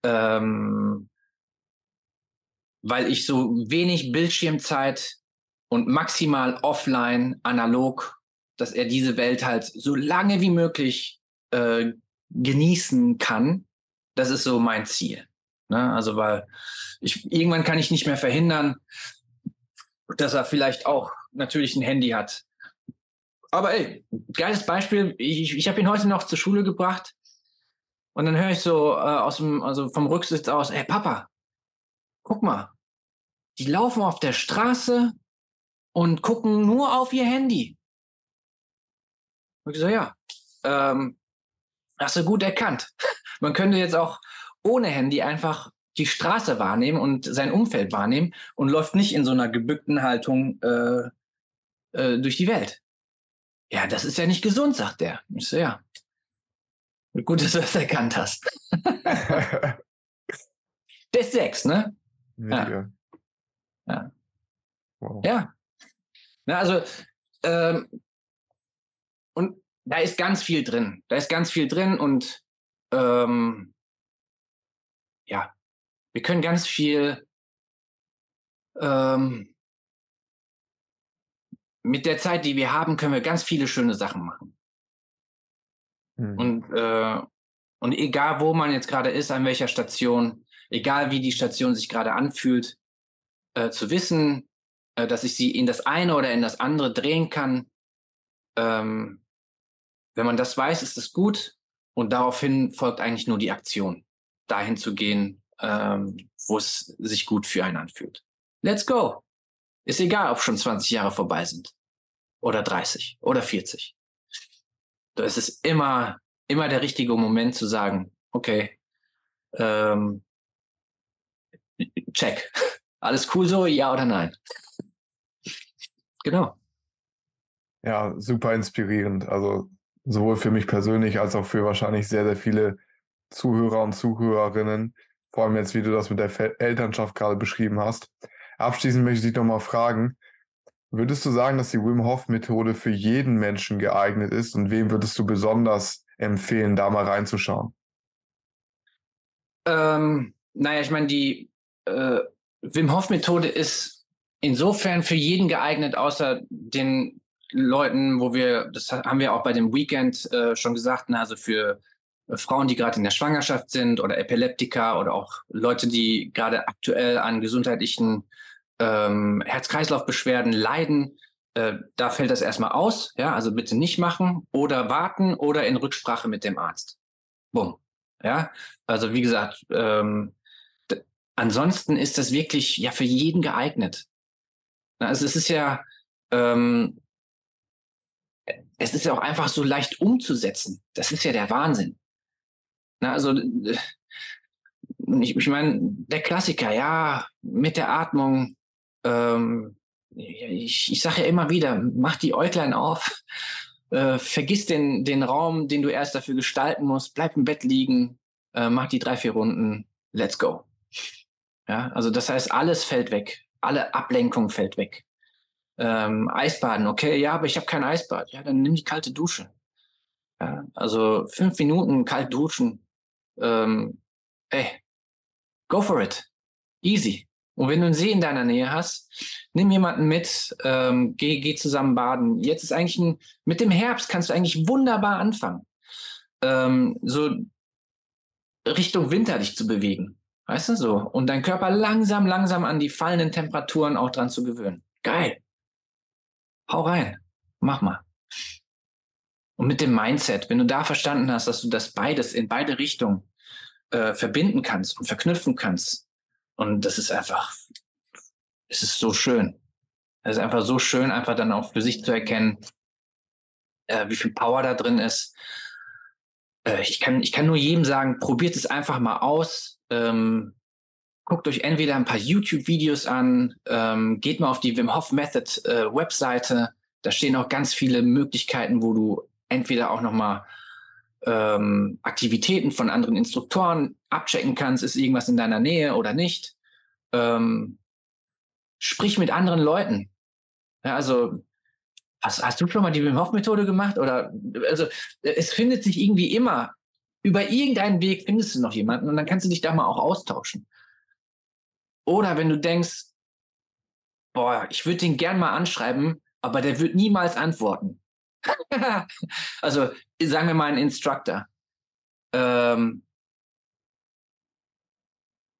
ähm, weil ich so wenig Bildschirmzeit und maximal offline, analog, dass er diese Welt halt so lange wie möglich äh, genießen kann. Das ist so mein Ziel. Ne? Also, weil ich irgendwann kann ich nicht mehr verhindern, dass er vielleicht auch natürlich ein Handy hat. Aber ey, geiles Beispiel. Ich, ich habe ihn heute noch zur Schule gebracht. Und dann höre ich so äh, aus dem, also vom Rücksitz aus, ey Papa, guck mal, die laufen auf der Straße und gucken nur auf ihr Handy. Und ich so, ja, ähm, hast du gut erkannt. Man könnte jetzt auch ohne Handy einfach die Straße wahrnehmen und sein Umfeld wahrnehmen und läuft nicht in so einer gebückten Haltung äh, äh, durch die Welt. Ja, das ist ja nicht gesund, sagt der. Ich so, ja, Gut, dass du das erkannt hast. Der ist sechs, ne? Ja. Ja. Wow. ja. Na, also, ähm, und da ist ganz viel drin. Da ist ganz viel drin und ähm, ja, wir können ganz viel ähm, mit der Zeit, die wir haben, können wir ganz viele schöne Sachen machen. Mhm. Und, äh, und egal, wo man jetzt gerade ist, an welcher Station, egal wie die Station sich gerade anfühlt, äh, zu wissen, äh, dass ich sie in das eine oder in das andere drehen kann. Ähm, wenn man das weiß, ist es gut. Und daraufhin folgt eigentlich nur die Aktion, dahin zu gehen, ähm, wo es sich gut für einen anfühlt. Let's go. Ist egal, ob schon 20 Jahre vorbei sind. Oder 30 oder 40 es ist immer, immer der richtige Moment zu sagen, okay, ähm, check. Alles cool so, ja oder nein? Genau. Ja, super inspirierend. Also sowohl für mich persönlich als auch für wahrscheinlich sehr, sehr viele Zuhörer und Zuhörerinnen. Vor allem jetzt, wie du das mit der Elternschaft gerade beschrieben hast. Abschließend möchte ich dich nochmal fragen, würdest du sagen, dass die Wim Hof Methode für jeden Menschen geeignet ist und wem würdest du besonders empfehlen, da mal reinzuschauen? Ähm, naja, ich meine, die äh, Wim Hof Methode ist insofern für jeden geeignet, außer den Leuten, wo wir, das haben wir auch bei dem Weekend äh, schon gesagt, ne, also für äh, Frauen, die gerade in der Schwangerschaft sind oder Epileptiker oder auch Leute, die gerade aktuell an gesundheitlichen ähm, Herz-Kreislauf-Beschwerden leiden, äh, da fällt das erstmal aus. Ja, also bitte nicht machen oder warten oder in Rücksprache mit dem Arzt. Bumm. Ja, also wie gesagt, ähm, ansonsten ist das wirklich ja für jeden geeignet. Also es ist ja, ähm, es ist ja auch einfach so leicht umzusetzen. Das ist ja der Wahnsinn. Na, also äh, ich, ich meine, der Klassiker, ja, mit der Atmung. Ähm, ich ich sage ja immer wieder, mach die Äuglein auf, äh, vergiss den, den Raum, den du erst dafür gestalten musst, bleib im Bett liegen, äh, mach die drei, vier Runden, let's go. Ja, also das heißt, alles fällt weg, alle Ablenkung fällt weg. Ähm, Eisbaden, okay, ja, aber ich habe kein Eisbad. Ja, dann nimm die kalte Dusche. Ja, also fünf Minuten kalt duschen. Ähm, ey, go for it. Easy. Und wenn du einen See in deiner Nähe hast, nimm jemanden mit, ähm, geh, geh zusammen baden. Jetzt ist eigentlich ein, mit dem Herbst kannst du eigentlich wunderbar anfangen, ähm, so Richtung Winter dich zu bewegen. Weißt du so? Und deinen Körper langsam, langsam an die fallenden Temperaturen auch dran zu gewöhnen. Geil. Hau rein. Mach mal. Und mit dem Mindset, wenn du da verstanden hast, dass du das beides in beide Richtungen äh, verbinden kannst und verknüpfen kannst, und das ist einfach, es ist so schön. Es ist einfach so schön, einfach dann auch für sich zu erkennen, äh, wie viel Power da drin ist. Äh, ich, kann, ich kann nur jedem sagen, probiert es einfach mal aus. Ähm, guckt euch entweder ein paar YouTube-Videos an, ähm, geht mal auf die Wim Hof Method äh, Webseite. Da stehen auch ganz viele Möglichkeiten, wo du entweder auch nochmal ähm, Aktivitäten von anderen Instruktoren abchecken kannst, ist irgendwas in deiner Nähe oder nicht. Ähm, sprich mit anderen Leuten. Ja, also hast, hast du schon mal die Wim Hof Methode gemacht oder also es findet sich irgendwie immer über irgendeinen Weg findest du noch jemanden und dann kannst du dich da mal auch austauschen. Oder wenn du denkst, boah, ich würde den gern mal anschreiben, aber der wird niemals antworten. also sagen wir mal ein Instructor. Ähm,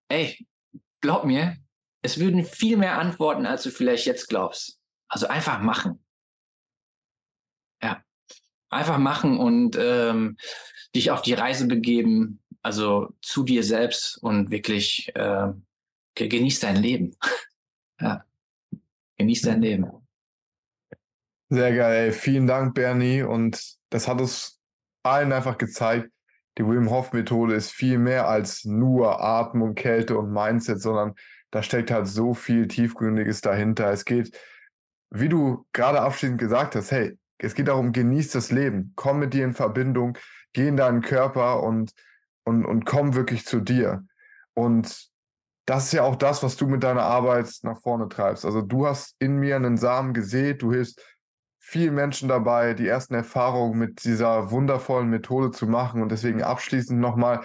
ey, glaub mir, es würden viel mehr antworten, als du vielleicht jetzt glaubst. Also einfach machen. Ja, einfach machen und ähm, dich auf die Reise begeben, also zu dir selbst und wirklich äh, genieß dein Leben. ja. Genieß dein Leben. Sehr geil, ey. Vielen Dank, Bernie. Und das hat uns allen einfach gezeigt, die Wim Hof Methode ist viel mehr als nur Atmung, Kälte und Mindset, sondern da steckt halt so viel Tiefgründiges dahinter. Es geht, wie du gerade abschließend gesagt hast, hey, es geht darum, genieß das Leben, komm mit dir in Verbindung, geh in deinen Körper und, und, und komm wirklich zu dir. Und das ist ja auch das, was du mit deiner Arbeit nach vorne treibst. Also du hast in mir einen Samen gesät, du hilfst vielen Menschen dabei, die ersten Erfahrungen mit dieser wundervollen Methode zu machen. Und deswegen abschließend nochmal,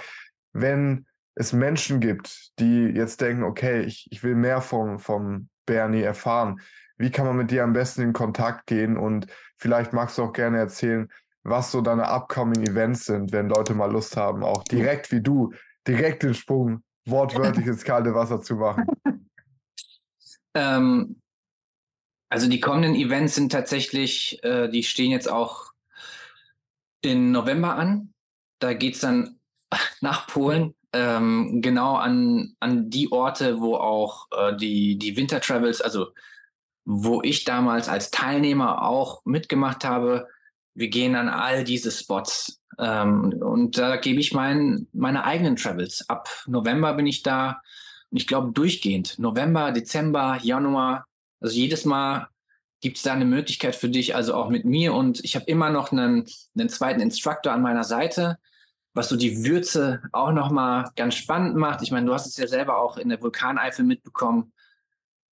wenn es Menschen gibt, die jetzt denken, okay, ich, ich will mehr vom, vom Bernie erfahren, wie kann man mit dir am besten in Kontakt gehen? Und vielleicht magst du auch gerne erzählen, was so deine upcoming Events sind, wenn Leute mal Lust haben, auch direkt wie du, direkt den Sprung wortwörtlich ins kalte Wasser zu machen. Ähm, also die kommenden Events sind tatsächlich, äh, die stehen jetzt auch im November an. Da geht es dann nach Polen, ähm, genau an, an die Orte, wo auch äh, die, die Winter Travels, also wo ich damals als Teilnehmer auch mitgemacht habe. Wir gehen an all diese Spots. Ähm, und da gebe ich mein, meine eigenen Travels. Ab November bin ich da. Und ich glaube durchgehend. November, Dezember, Januar, also jedes Mal gibt es da eine Möglichkeit für dich, also auch mit mir. Und ich habe immer noch einen, einen zweiten Instructor an meiner Seite, was so die Würze auch nochmal ganz spannend macht. Ich meine, du hast es ja selber auch in der Vulkaneifel mitbekommen.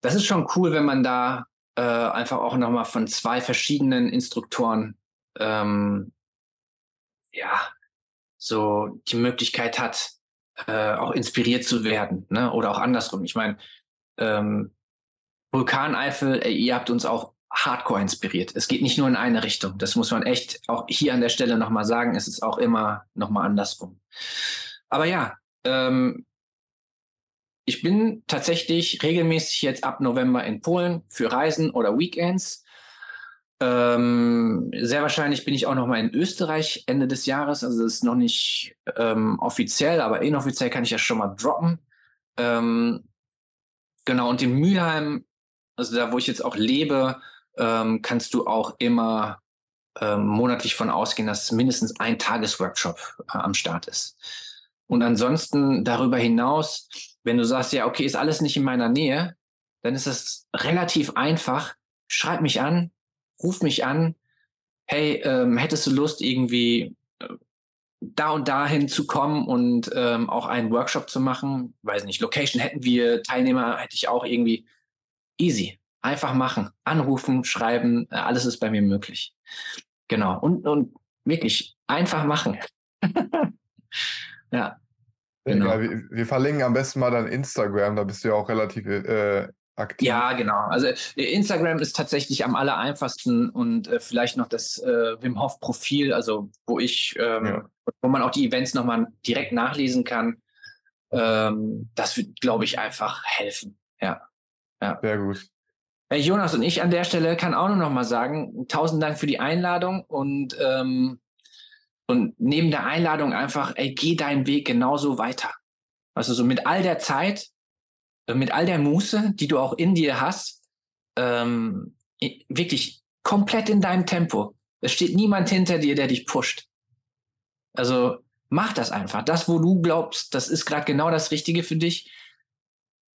das ist schon cool, wenn man da äh, einfach auch nochmal von zwei verschiedenen Instruktoren ähm, ja, so die Möglichkeit hat, äh, auch inspiriert zu werden, ne? Oder auch andersrum. Ich meine, ähm, Vulkaneifel, ey, ihr habt uns auch hardcore inspiriert. Es geht nicht nur in eine Richtung. Das muss man echt auch hier an der Stelle nochmal sagen. Es ist auch immer nochmal andersrum. Aber ja, ähm, ich bin tatsächlich regelmäßig jetzt ab November in Polen für Reisen oder Weekends. Ähm, sehr wahrscheinlich bin ich auch noch mal in Österreich Ende des Jahres. Also das ist noch nicht ähm, offiziell, aber inoffiziell kann ich ja schon mal droppen. Ähm, genau, und in Mülheim, also da, wo ich jetzt auch lebe, ähm, kannst du auch immer ähm, monatlich von ausgehen, dass mindestens ein Tagesworkshop äh, am Start ist. Und ansonsten darüber hinaus, wenn du sagst, ja, okay, ist alles nicht in meiner Nähe, dann ist es relativ einfach. Schreib mich an, ruf mich an. Hey, ähm, hättest du Lust, irgendwie äh, da und dahin zu kommen und ähm, auch einen Workshop zu machen? Weiß nicht, Location hätten wir, Teilnehmer hätte ich auch irgendwie. Easy. Einfach machen. Anrufen, schreiben, äh, alles ist bei mir möglich. Genau. Und, und wirklich einfach machen. ja. Genau. Ja, wir, wir, verlinken am besten mal dein Instagram, da bist du ja auch relativ äh, aktiv. Ja, genau. Also äh, Instagram ist tatsächlich am aller einfachsten und äh, vielleicht noch das äh, Wim Hof Profil, also wo ich, ähm, ja. wo man auch die Events nochmal direkt nachlesen kann. Ähm, das wird, glaube ich, einfach helfen. Ja. Ja. Sehr gut. Jonas und ich an der Stelle kann auch nur noch mal sagen, tausend Dank für die Einladung und ähm, und neben der Einladung einfach, ey, geh deinen Weg genauso weiter. Also so mit all der Zeit, äh, mit all der Muße, die du auch in dir hast, ähm, wirklich komplett in deinem Tempo. Es steht niemand hinter dir, der dich pusht. Also mach das einfach. Das, wo du glaubst, das ist gerade genau das Richtige für dich.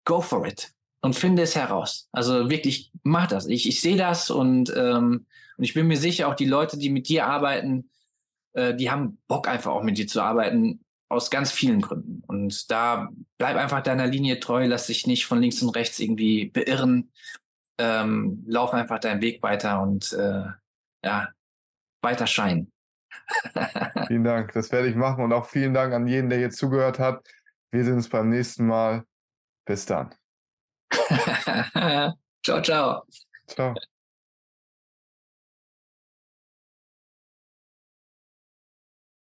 Go for it und finde es heraus. Also wirklich, mach das. Ich, ich sehe das und, ähm, und ich bin mir sicher, auch die Leute, die mit dir arbeiten, äh, die haben Bock einfach auch mit dir zu arbeiten, aus ganz vielen Gründen. Und da bleib einfach deiner Linie treu, lass dich nicht von links und rechts irgendwie beirren. Ähm, lauf einfach deinen Weg weiter und äh, ja, weiter scheinen. vielen Dank, das werde ich machen und auch vielen Dank an jeden, der hier zugehört hat. Wir sehen uns beim nächsten Mal. Bis dann. ciao, ciao. Ciao.